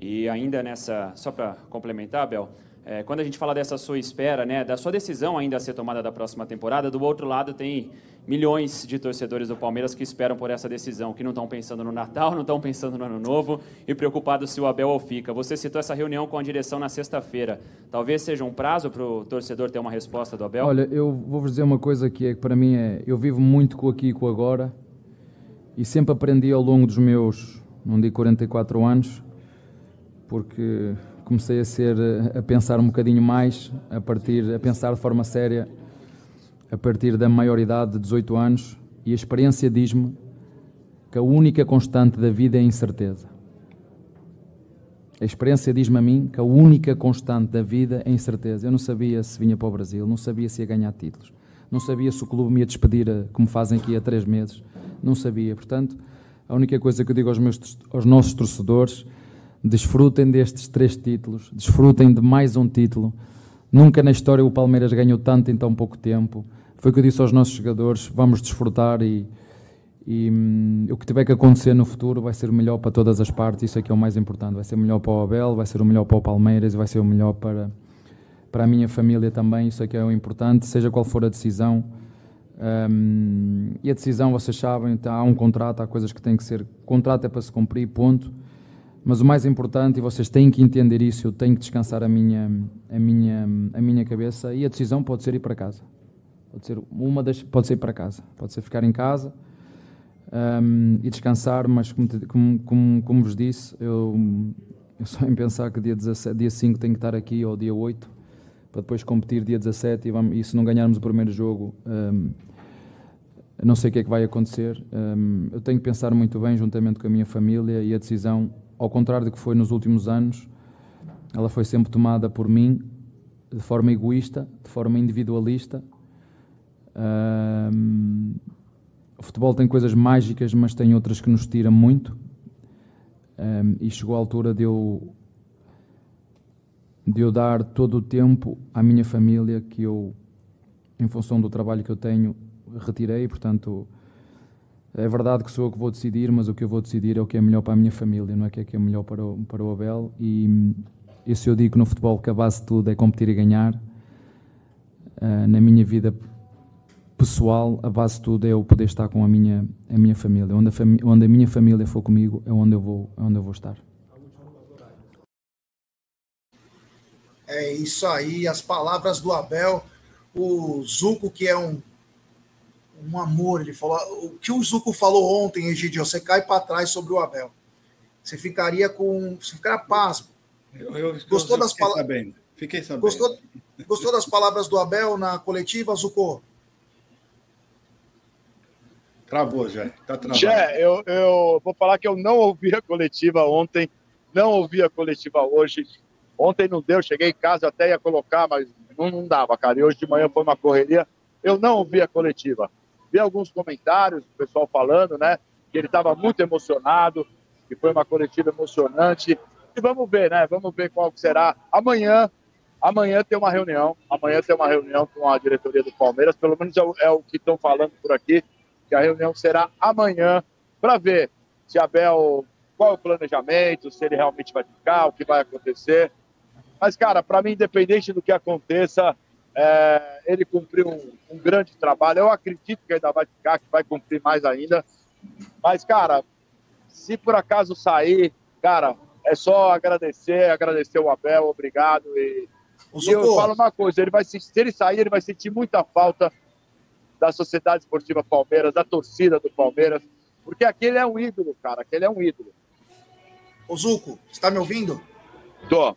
E ainda nessa, só para complementar, Bel, é, quando a gente fala dessa sua espera, né, da sua decisão ainda a ser tomada da próxima temporada, do outro lado tem milhões de torcedores do Palmeiras que esperam por essa decisão, que não estão pensando no Natal, não estão pensando no Ano Novo e preocupados se o Abel ou fica. Você citou essa reunião com a direção na sexta-feira. Talvez seja um prazo para o torcedor ter uma resposta do Abel? Olha, eu vou-vos dizer uma coisa que é para mim é, eu vivo muito com aqui e com agora e sempre aprendi ao longo dos meus, não digo 44 anos, porque comecei a ser a pensar um bocadinho mais, a partir a pensar de forma séria a partir da maioridade de 18 anos e a experiência diz-me que a única constante da vida é a incerteza. A experiência diz-me a mim que a única constante da vida é a incerteza. Eu não sabia se vinha para o Brasil, não sabia se ia ganhar títulos, não sabia se o clube me ia despedir, como fazem aqui há três meses, não sabia. Portanto, a única coisa que eu digo aos, meus, aos nossos torcedores Desfrutem destes três títulos, desfrutem de mais um título. Nunca na história o Palmeiras ganhou tanto em tão pouco tempo. Foi o que eu disse aos nossos jogadores: vamos desfrutar e, e hum, o que tiver que acontecer no futuro vai ser o melhor para todas as partes. Isso é que é o mais importante. Vai ser o melhor para o Abel, vai ser o melhor para o Palmeiras e vai ser o melhor para, para a minha família também. Isso é que é o importante, seja qual for a decisão. Um, e a decisão, vocês sabem, há um contrato, há coisas que têm que ser. O contrato é para se cumprir, ponto. Mas o mais importante, e vocês têm que entender isso, eu tenho que descansar a minha, a minha, a minha cabeça, e a decisão pode ser ir para casa. Pode ser uma das, pode ser ir para casa, pode ser ficar em casa um, e descansar, mas como, como, como, como vos disse, eu, eu só em pensar que dia, 17, dia 5 tenho que estar aqui, ou dia 8, para depois competir dia 17, e, vamos, e se não ganharmos o primeiro jogo, um, não sei o que é que vai acontecer. Um, eu tenho que pensar muito bem, juntamente com a minha família, e a decisão ao contrário do que foi nos últimos anos, ela foi sempre tomada por mim de forma egoísta, de forma individualista. Um, o futebol tem coisas mágicas, mas tem outras que nos tiram muito. Um, e chegou a altura de eu, de eu dar todo o tempo à minha família que eu, em função do trabalho que eu tenho, retirei. Portanto, é verdade que sou eu que vou decidir, mas o que eu vou decidir é o que é melhor para a minha família, não é o que é, que é melhor para o, para o Abel. E, isso eu digo no futebol que a base de tudo é competir e ganhar. Uh, na minha vida pessoal, a base de tudo é eu poder estar com a minha, a minha família. Onde a, fami onde a minha família for comigo é onde eu vou, é onde eu vou estar. É isso aí, as palavras do Abel. O Zuco, que é um, um amor, ele falou. O que o Zuco falou ontem, Egidio, você cai para trás sobre o Abel. Você ficaria com. Você ficaria pasmo. Eu, eu, gostou eu das palavras. Fiquei sabendo. Gostou, gostou das palavras do Abel na coletiva, Zuco? Travou, já. Tá travado. Já, eu, eu vou falar que eu não ouvi a coletiva ontem, não ouvi a coletiva hoje. Ontem não deu, cheguei em casa até ia colocar, mas não, não dava, cara. E hoje de manhã foi uma correria. Eu não ouvi a coletiva. Vi alguns comentários, o pessoal falando, né? Que ele estava muito emocionado, que foi uma coletiva emocionante. E vamos ver, né? Vamos ver qual será. Amanhã, amanhã tem uma reunião. Amanhã tem uma reunião com a diretoria do Palmeiras. Pelo menos é o, é o que estão falando por aqui que a reunião será amanhã para ver se Abel qual é o planejamento, se ele realmente vai ficar, o que vai acontecer. Mas, cara, para mim, independente do que aconteça, é, ele cumpriu um, um, grande trabalho. Eu acredito que ainda vai ficar, que vai cumprir mais ainda. Mas, cara, se por acaso sair, cara, é só agradecer, agradecer o Abel, obrigado. E, e eu falo uma coisa, ele vai se, se ele sair, ele vai sentir muita falta da Sociedade Esportiva Palmeiras, da torcida do Palmeiras, porque aquele é um ídolo, cara, aquele é um ídolo. Ô Zuco, está me ouvindo? Tô.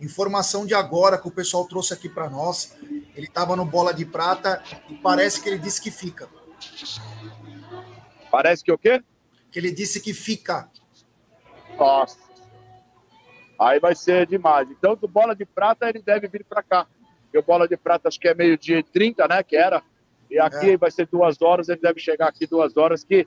Informação de agora que o pessoal trouxe aqui para nós. Ele estava no Bola de Prata e parece que ele disse que fica. Parece que o quê? Que ele disse que fica. Nossa. Aí vai ser demais. Então, do Bola de Prata, ele deve vir para cá. Porque o Bola de Prata acho que é meio-dia e 30, né? Que era. E aqui é. vai ser duas horas, ele deve chegar aqui duas horas, que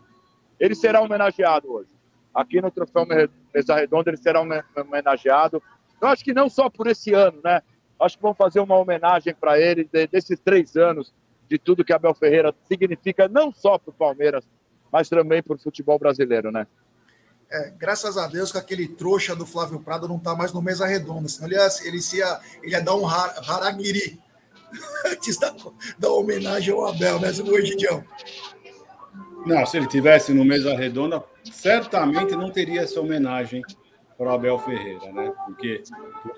ele será homenageado hoje. Aqui no Troféu Mesa Redonda ele será homenageado. Eu acho que não só por esse ano, né? Acho que vão fazer uma homenagem para ele de, desses três anos, de tudo que Abel Ferreira significa, não só para o Palmeiras, mas também para o futebol brasileiro, né? É, graças a Deus que aquele trouxa do Flávio Prado não está mais no Mesa Redonda, senão ele ia, ele ia, ele ia dar um haraguiri antes da, da homenagem ao Abel, né, Egidião? Não, se ele tivesse no Mesa Redonda, certamente não teria essa homenagem para o Abel Ferreira, né? Porque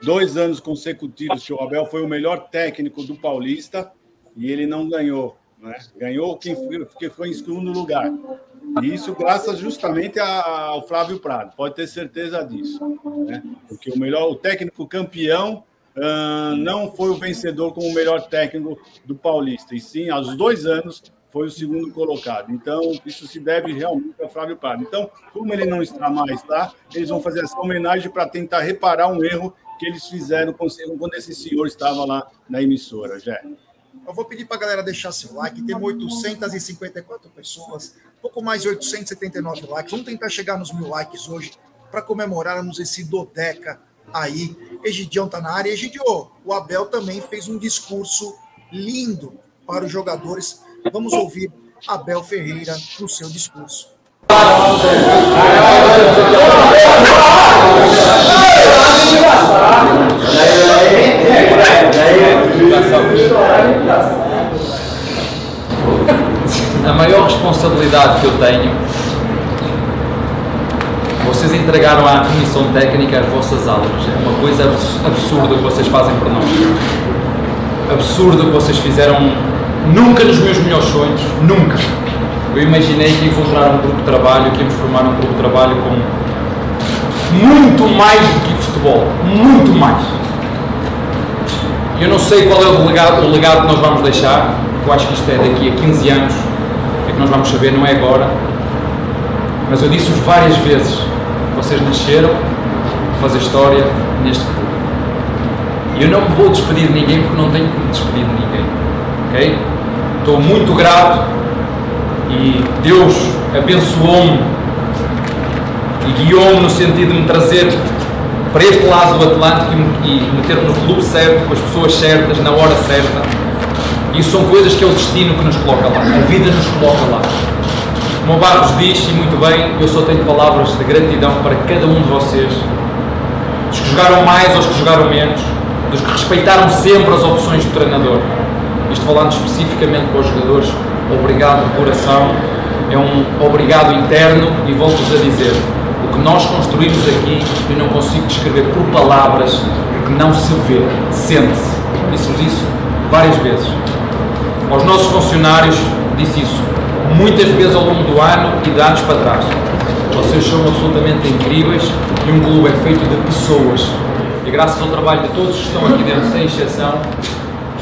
dois anos consecutivos que o Abel foi o melhor técnico do Paulista e ele não ganhou, né? Ganhou quem foi, que foi em segundo lugar. E isso graças justamente ao Flávio Prado, pode ter certeza disso, né? Porque o melhor, o técnico campeão uh, não foi o vencedor como o melhor técnico do Paulista, e sim, aos dois anos, foi o segundo colocado. Então, isso se deve realmente ao Flávio Prado. Então, como ele não está mais lá, eles vão fazer essa homenagem para tentar reparar um erro que eles fizeram quando esse senhor estava lá na emissora, já. Eu vou pedir para a galera deixar seu like. Temos 854 pessoas, pouco mais de 879 likes. Vamos tentar chegar nos mil likes hoje para comemorarmos esse Dodeca aí. Egidião está na área. Egidio, o Abel também fez um discurso lindo para os jogadores. Vamos ouvir Abel Ferreira no seu discurso. A maior responsabilidade que eu tenho vocês entregaram à comissão técnica as vossas aulas. É uma coisa absurda que vocês fazem por nós. Absurdo que vocês fizeram nunca nos meus melhores sonhos, nunca. Eu imaginei que ia encontrar um grupo de trabalho, que íamos formar um grupo de trabalho com muito mais do que futebol, muito mais. Eu não sei qual é o legado, o legado que nós vamos deixar, eu acho que isto é daqui a 15 anos, é que nós vamos saber, não é agora. Mas eu disse-vos várias vezes, vocês nasceram para fazer história neste clube. E eu não me vou despedir de ninguém porque não tenho que me despedir de ninguém. Ok? Estou muito grato e Deus abençoou-me e guiou-me no sentido de me trazer para este lado do Atlântico e meter-me no clube certo, com as pessoas certas, na hora certa. Isso são coisas que é o destino que nos coloca lá, a vida nos coloca lá. Como Barros diz, e muito bem, eu só tenho palavras de gratidão para cada um de vocês, dos que jogaram mais ou os que jogaram menos, dos que respeitaram sempre as opções do treinador. Isto falando especificamente para os jogadores, obrigado de coração, é um obrigado interno e volto-vos a dizer, o que nós construímos aqui, eu não consigo descrever por palavras, porque não se vê, sente-se. Disse-vos isso várias vezes. Aos nossos funcionários, disse isso muitas vezes ao longo do ano e de anos para trás. Vocês são absolutamente incríveis e um clube é feito de pessoas. E graças ao trabalho de todos que estão aqui dentro, sem exceção,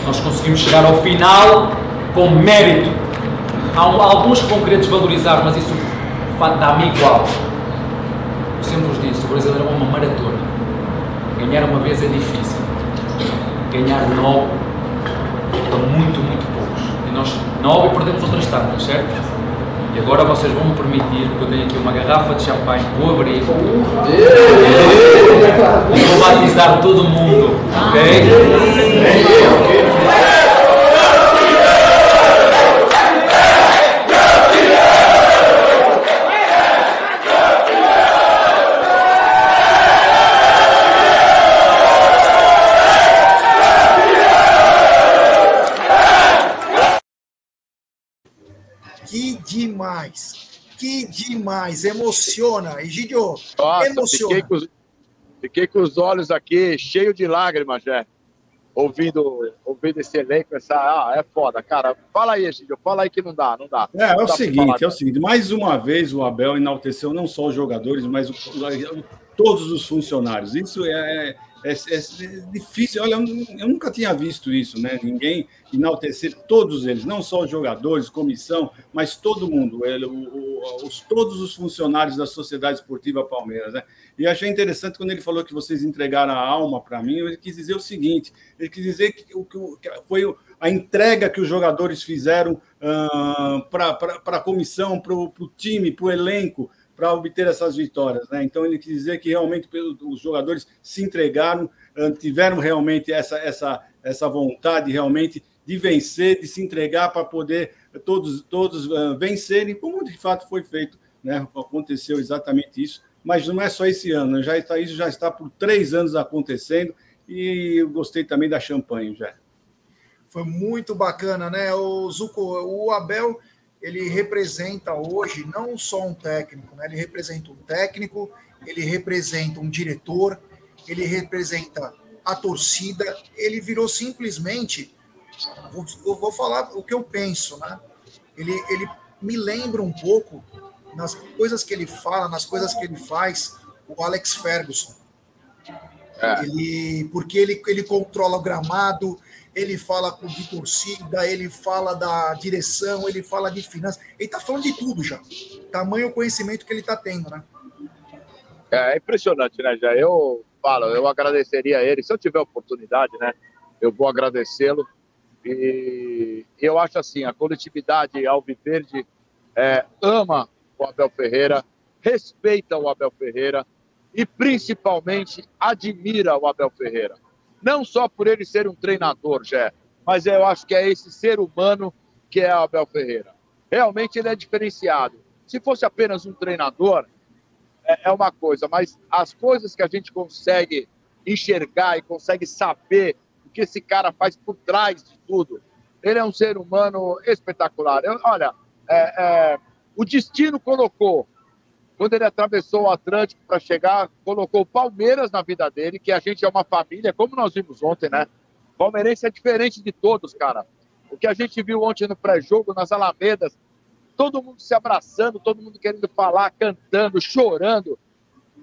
nós conseguimos chegar ao final com mérito. Há alguns que vão querer desvalorizar, mas isso dá-me igual. Eu sempre vos disse, o brasileiro é uma maratona. Ganhar uma vez é difícil. Ganhar nove são muito, muito poucos. E nós nove perdemos outras tantas, certo? E agora vocês vão me permitir, porque eu tenho aqui uma garrafa de champanhe, vou abrir. E vou batizar todo mundo, ok? Demais. Que demais. Emociona. Egidio, Nossa, emociona. Fiquei com, os, fiquei com os olhos aqui cheios de lágrimas, já. Ouvindo, ouvindo esse elenco, essa, ah, é foda, cara. Fala aí, Egidio, fala aí que não dá, não dá. É, é não o seguinte, é o seguinte, mais uma vez o Abel enalteceu não só os jogadores, mas o, todos os funcionários. Isso é, é, é, difícil. Olha, eu nunca tinha visto isso, né? Ninguém enaltecer todos eles, não só os jogadores, comissão, mas todo mundo, ele, o, os, todos os funcionários da Sociedade Esportiva Palmeiras, né? E achei interessante quando ele falou que vocês entregaram a alma para mim. Ele quis dizer o seguinte: ele quis dizer que, o, que foi a entrega que os jogadores fizeram uh, para a comissão, para o time, para o elenco para obter essas vitórias. Né? Então, ele quis dizer que realmente os jogadores se entregaram, tiveram realmente essa, essa, essa vontade realmente de vencer, de se entregar para poder todos, todos vencerem, como de fato foi feito. Né? Aconteceu exatamente isso, mas não é só esse ano, né? já está, isso já está por três anos acontecendo e eu gostei também da champanhe, já. Foi muito bacana, né? O Zuco, o Abel ele representa hoje não só um técnico, né? ele representa um técnico, ele representa um diretor, ele representa a torcida, ele virou simplesmente, vou, vou falar o que eu penso, né? Ele, ele me lembra um pouco nas coisas que ele fala, nas coisas que ele faz, o Alex Ferguson. É. Ele, porque ele, ele controla o gramado, ele fala com de torcida, ele fala da direção, ele fala de finanças, ele está falando de tudo já. Tamanho conhecimento que ele está tendo, né? É, é impressionante, né, já. Eu falo, eu agradeceria a ele, se eu tiver oportunidade, né, eu vou agradecê-lo. E eu acho assim, a coletividade Alviverde é, ama o Abel Ferreira, respeita o Abel Ferreira e principalmente admira o Abel Ferreira não só por ele ser um treinador, Jé, mas eu acho que é esse ser humano que é Abel Ferreira. Realmente ele é diferenciado. Se fosse apenas um treinador, é, é uma coisa, mas as coisas que a gente consegue enxergar e consegue saber o que esse cara faz por trás de tudo, ele é um ser humano espetacular. Eu, olha, é, é, o destino colocou quando ele atravessou o Atlântico para chegar, colocou o Palmeiras na vida dele, que a gente é uma família, como nós vimos ontem, né? Palmeirense é diferente de todos, cara. O que a gente viu ontem no pré-jogo, nas Alamedas, todo mundo se abraçando, todo mundo querendo falar, cantando, chorando.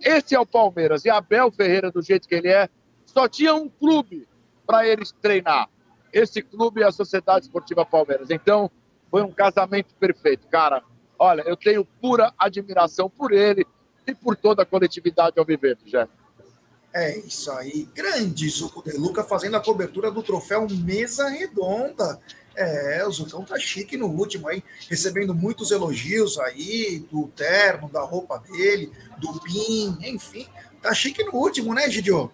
Esse é o Palmeiras. E Abel Ferreira, do jeito que ele é, só tinha um clube para eles treinar. Esse clube é a Sociedade Esportiva Palmeiras. Então, foi um casamento perfeito, cara. Olha, eu tenho pura admiração por ele e por toda a coletividade ao viver, Jé. É isso aí. Grande Zuco de Luca fazendo a cobertura do troféu Mesa Redonda. É, o Zucão tá chique no último aí, recebendo muitos elogios aí do terno, da roupa dele, do PIN, enfim. Tá chique no último, né, Gidio?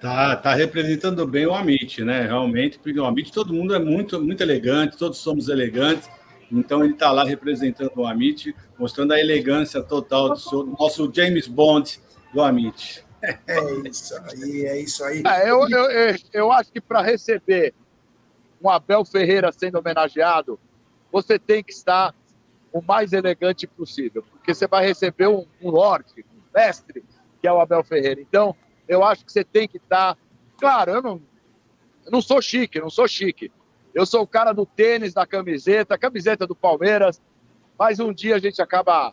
Tá, tá representando bem o Amit, né? Realmente, porque o Amit todo mundo é muito, muito elegante, todos somos elegantes. Então ele está lá representando o Amit, mostrando a elegância total do, nosso James Bond, do Amit. É isso aí, é isso aí. É, eu, eu, eu, eu acho que para receber um Abel Ferreira sendo homenageado, você tem que estar o mais elegante possível, porque você vai receber um, um lorde, um mestre, que é o Abel Ferreira. Então, eu acho que você tem que estar. Claro, eu não, eu não sou chique, não sou chique. Eu sou o cara do tênis, da camiseta, camiseta do Palmeiras, mas um dia a gente acaba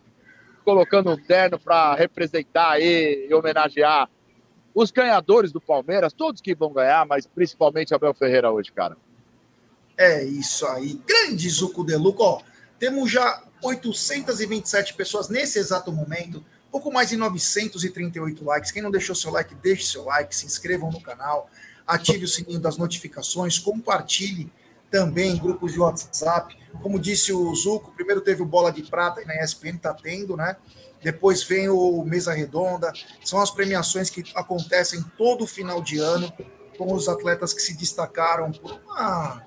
colocando um terno para representar e homenagear os ganhadores do Palmeiras, todos que vão ganhar, mas principalmente Abel Ferreira hoje, cara. É isso aí. Grande Zuco Deluco. Ó, temos já 827 pessoas nesse exato momento, pouco mais de 938 likes. Quem não deixou seu like, deixe seu like, se inscrevam no canal, ative o sininho das notificações, compartilhe também grupos de WhatsApp. Como disse o Zuco, primeiro teve o Bola de Prata e na ESPN está tendo, né? Depois vem o Mesa Redonda. São as premiações que acontecem todo final de ano com os atletas que se destacaram por uma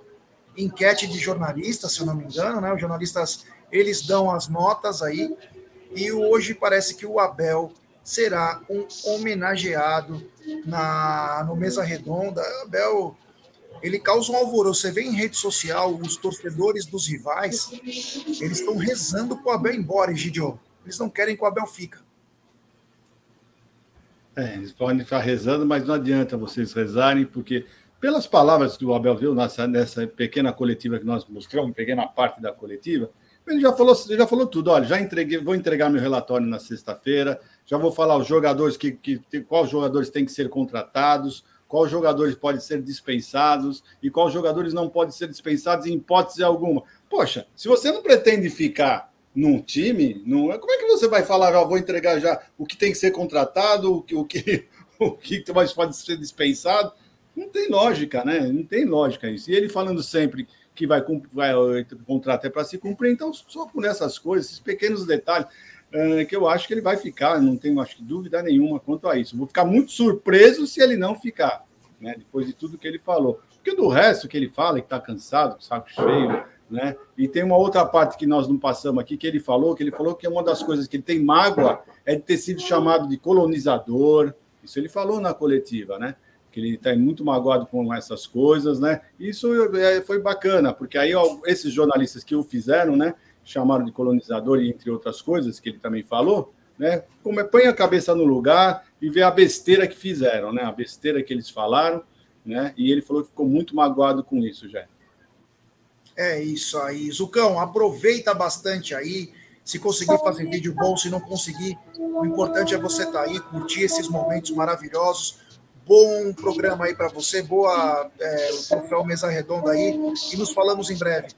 enquete de jornalistas, se eu não me engano, né? Os jornalistas eles dão as notas aí e hoje parece que o Abel será um homenageado na no Mesa Redonda. Abel ele causa um alvoroço. Você vê em rede social os torcedores dos rivais, eles estão rezando para o Abel ir embora, Egidio. Eles não querem que o Abel fica. É, eles podem ficar rezando, mas não adianta vocês rezarem, porque pelas palavras que o Abel viu nessa, nessa pequena coletiva que nós mostramos, pequena parte da coletiva, ele já falou, já falou tudo. Olha, já entreguei, vou entregar meu relatório na sexta-feira, já vou falar os jogadores que, que quais jogadores têm que ser contratados, quais jogadores podem ser dispensados e quais jogadores não podem ser dispensados em hipótese alguma. Poxa, se você não pretende ficar num time, não, como é que você vai falar, já vou entregar já o que tem que ser contratado, o que, o que, o que mais pode ser dispensado? Não tem lógica, né? Não tem lógica isso. E ele falando sempre que vai, vai o contrato é para se cumprir, então só por essas coisas, esses pequenos detalhes, é, que eu acho que ele vai ficar, não tenho acho que dúvida nenhuma quanto a isso. Vou ficar muito surpreso se ele não ficar, né? Depois de tudo que ele falou. Porque do resto que ele fala, que está cansado, saco cheio, né? E tem uma outra parte que nós não passamos aqui, que ele falou, que ele falou que uma das coisas que ele tem mágoa é de ter sido chamado de colonizador. Isso ele falou na coletiva, né? Que ele está muito magoado com essas coisas, né? Isso é, foi bacana, porque aí esses jornalistas que o fizeram, né? Chamaram de colonizador, entre outras coisas que ele também falou, né? Como é, põe a cabeça no lugar e vê a besteira que fizeram, né? A besteira que eles falaram, né? E ele falou que ficou muito magoado com isso, já. É isso aí, Zucão, aproveita bastante aí. Se conseguir fazer vídeo bom, se não conseguir, o importante é você estar tá aí, curtir esses momentos maravilhosos. Bom programa aí para você, boa é, o troféu Mesa Redonda aí, e nos falamos em breve.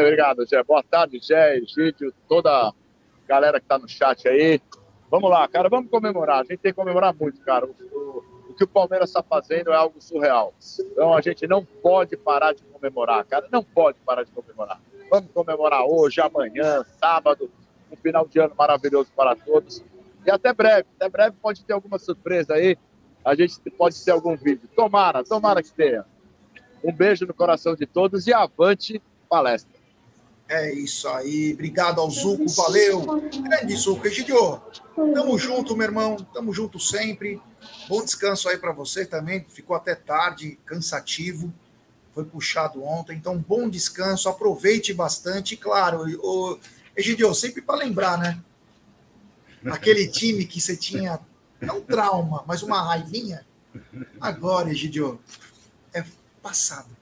Obrigado, Zé. Boa tarde, Zé, Egídio, toda a galera que está no chat aí. Vamos lá, cara, vamos comemorar. A gente tem que comemorar muito, cara. O, o, o que o Palmeiras está fazendo é algo surreal. Então a gente não pode parar de comemorar, cara. Não pode parar de comemorar. Vamos comemorar hoje, amanhã, sábado, um final de ano maravilhoso para todos. E até breve, até breve pode ter alguma surpresa aí. A gente pode ter algum vídeo. Tomara, tomara que tenha. Um beijo no coração de todos e avante palestra. É isso aí. Obrigado ao Zuco, valeu. Grande Zuco. Egidio, tamo junto, meu irmão. Tamo junto sempre. Bom descanso aí para você também. Ficou até tarde, cansativo. Foi puxado ontem. Então, bom descanso. Aproveite bastante. Claro, o Egidio, sempre para lembrar, né? Aquele time que você tinha, não trauma, mas uma raivinha. Agora, Egidio, é passado.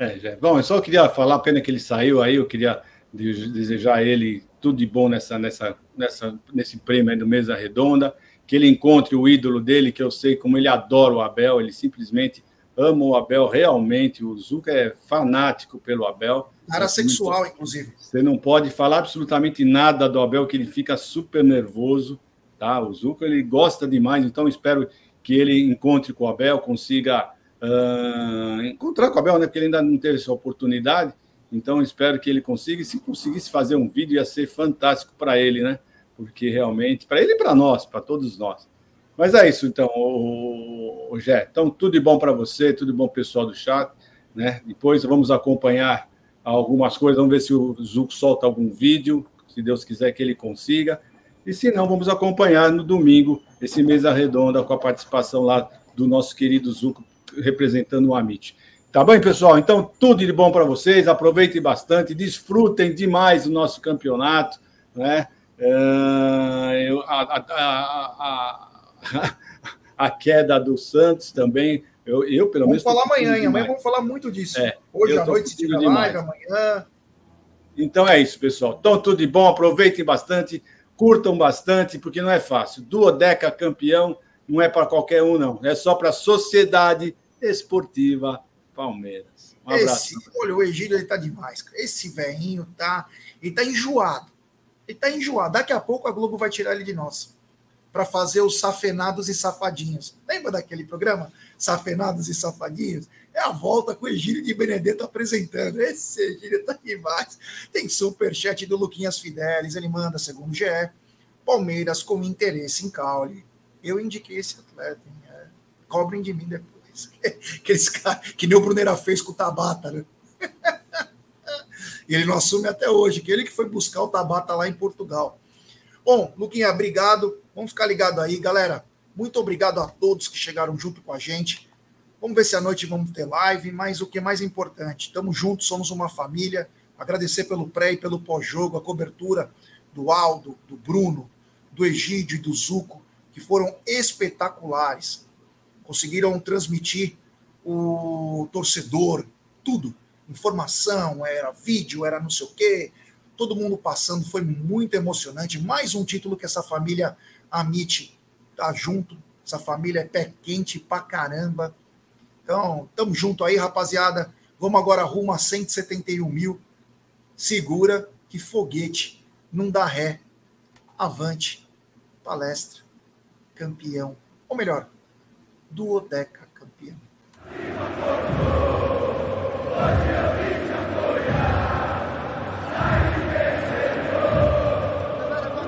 É, já. Bom, eu só queria falar, pena que ele saiu aí, eu queria desejar a ele tudo de bom nessa, nessa, nessa, nesse prêmio aí do Mesa Redonda, que ele encontre o ídolo dele, que eu sei como ele adora o Abel, ele simplesmente ama o Abel realmente, o Zuca é fanático pelo Abel. Cara sexual, inclusive. Você não pode falar absolutamente nada do Abel, que ele fica super nervoso, tá? O Zuca, ele gosta demais, então espero que ele encontre com o Abel, consiga uh, encontrar com o Abel, né? Porque ele ainda não teve essa oportunidade. Então, espero que ele consiga. Se conseguisse fazer um vídeo, ia ser fantástico para ele, né? Porque realmente, para ele e para nós, para todos nós. Mas é isso, então, o, o Jé. Então, tudo de bom para você, tudo de bom pessoal do chat. Né? Depois vamos acompanhar algumas coisas, vamos ver se o Zuco solta algum vídeo, se Deus quiser que ele consiga. E se não, vamos acompanhar no domingo esse mesa redonda com a participação lá do nosso querido Zuco representando o Amit. Tá bom, pessoal? Então, tudo de bom para vocês. Aproveitem bastante, desfrutem demais o nosso campeonato. Né? Uh, eu, a, a, a, a, queda do Santos também. Eu, eu pelo vamos menos. Vamos falar amanhã, amanhã vamos falar muito disso. É, Hoje à noite, se tiver live, amanhã. Então é isso, pessoal. Então, tudo de bom, aproveitem bastante, curtam bastante, porque não é fácil. Duodeca campeão não é para qualquer um, não. É só para a Sociedade Esportiva Palmeiras. Um abraço. Esse, olha, o Egílio ele tá demais. Esse velhinho tá. Ele tá enjoado. Ele tá enjoado. Daqui a pouco a Globo vai tirar ele de nós. Para fazer os safenados e safadinhos. Lembra daquele programa? Safenados e safadinhos? É a volta com o Egílio de Benedetto apresentando. Esse Egílio tá demais. Tem superchat do Luquinhas Fidelis. Ele manda, segundo o GE, Palmeiras com interesse em Caule. Eu indiquei esse atleta. Hein? É, cobrem de mim depois. Aqueles caras que nem o Brunera fez com o Tabata, né? e ele não assume até hoje, que ele que foi buscar o Tabata lá em Portugal. Bom, Luquinha, obrigado. Vamos ficar ligado aí, galera. Muito obrigado a todos que chegaram junto com a gente. Vamos ver se à noite vamos ter live, mas o que é mais importante, estamos juntos, somos uma família. Agradecer pelo pré e pelo pós-jogo, a cobertura do Aldo, do Bruno, do Egídio e do Zuco, que foram espetaculares. Conseguiram transmitir o torcedor, tudo. Informação, era vídeo, era não sei o quê. Todo mundo passando, foi muito emocionante. Mais um título que essa família Amit tá junto. Essa família é pé quente pra caramba. Então, tamo junto aí, rapaziada. Vamos agora rumo a 171 mil. Segura que foguete não dá ré. Avante. Palestra. Campeão. Ou melhor, duodeca campeão.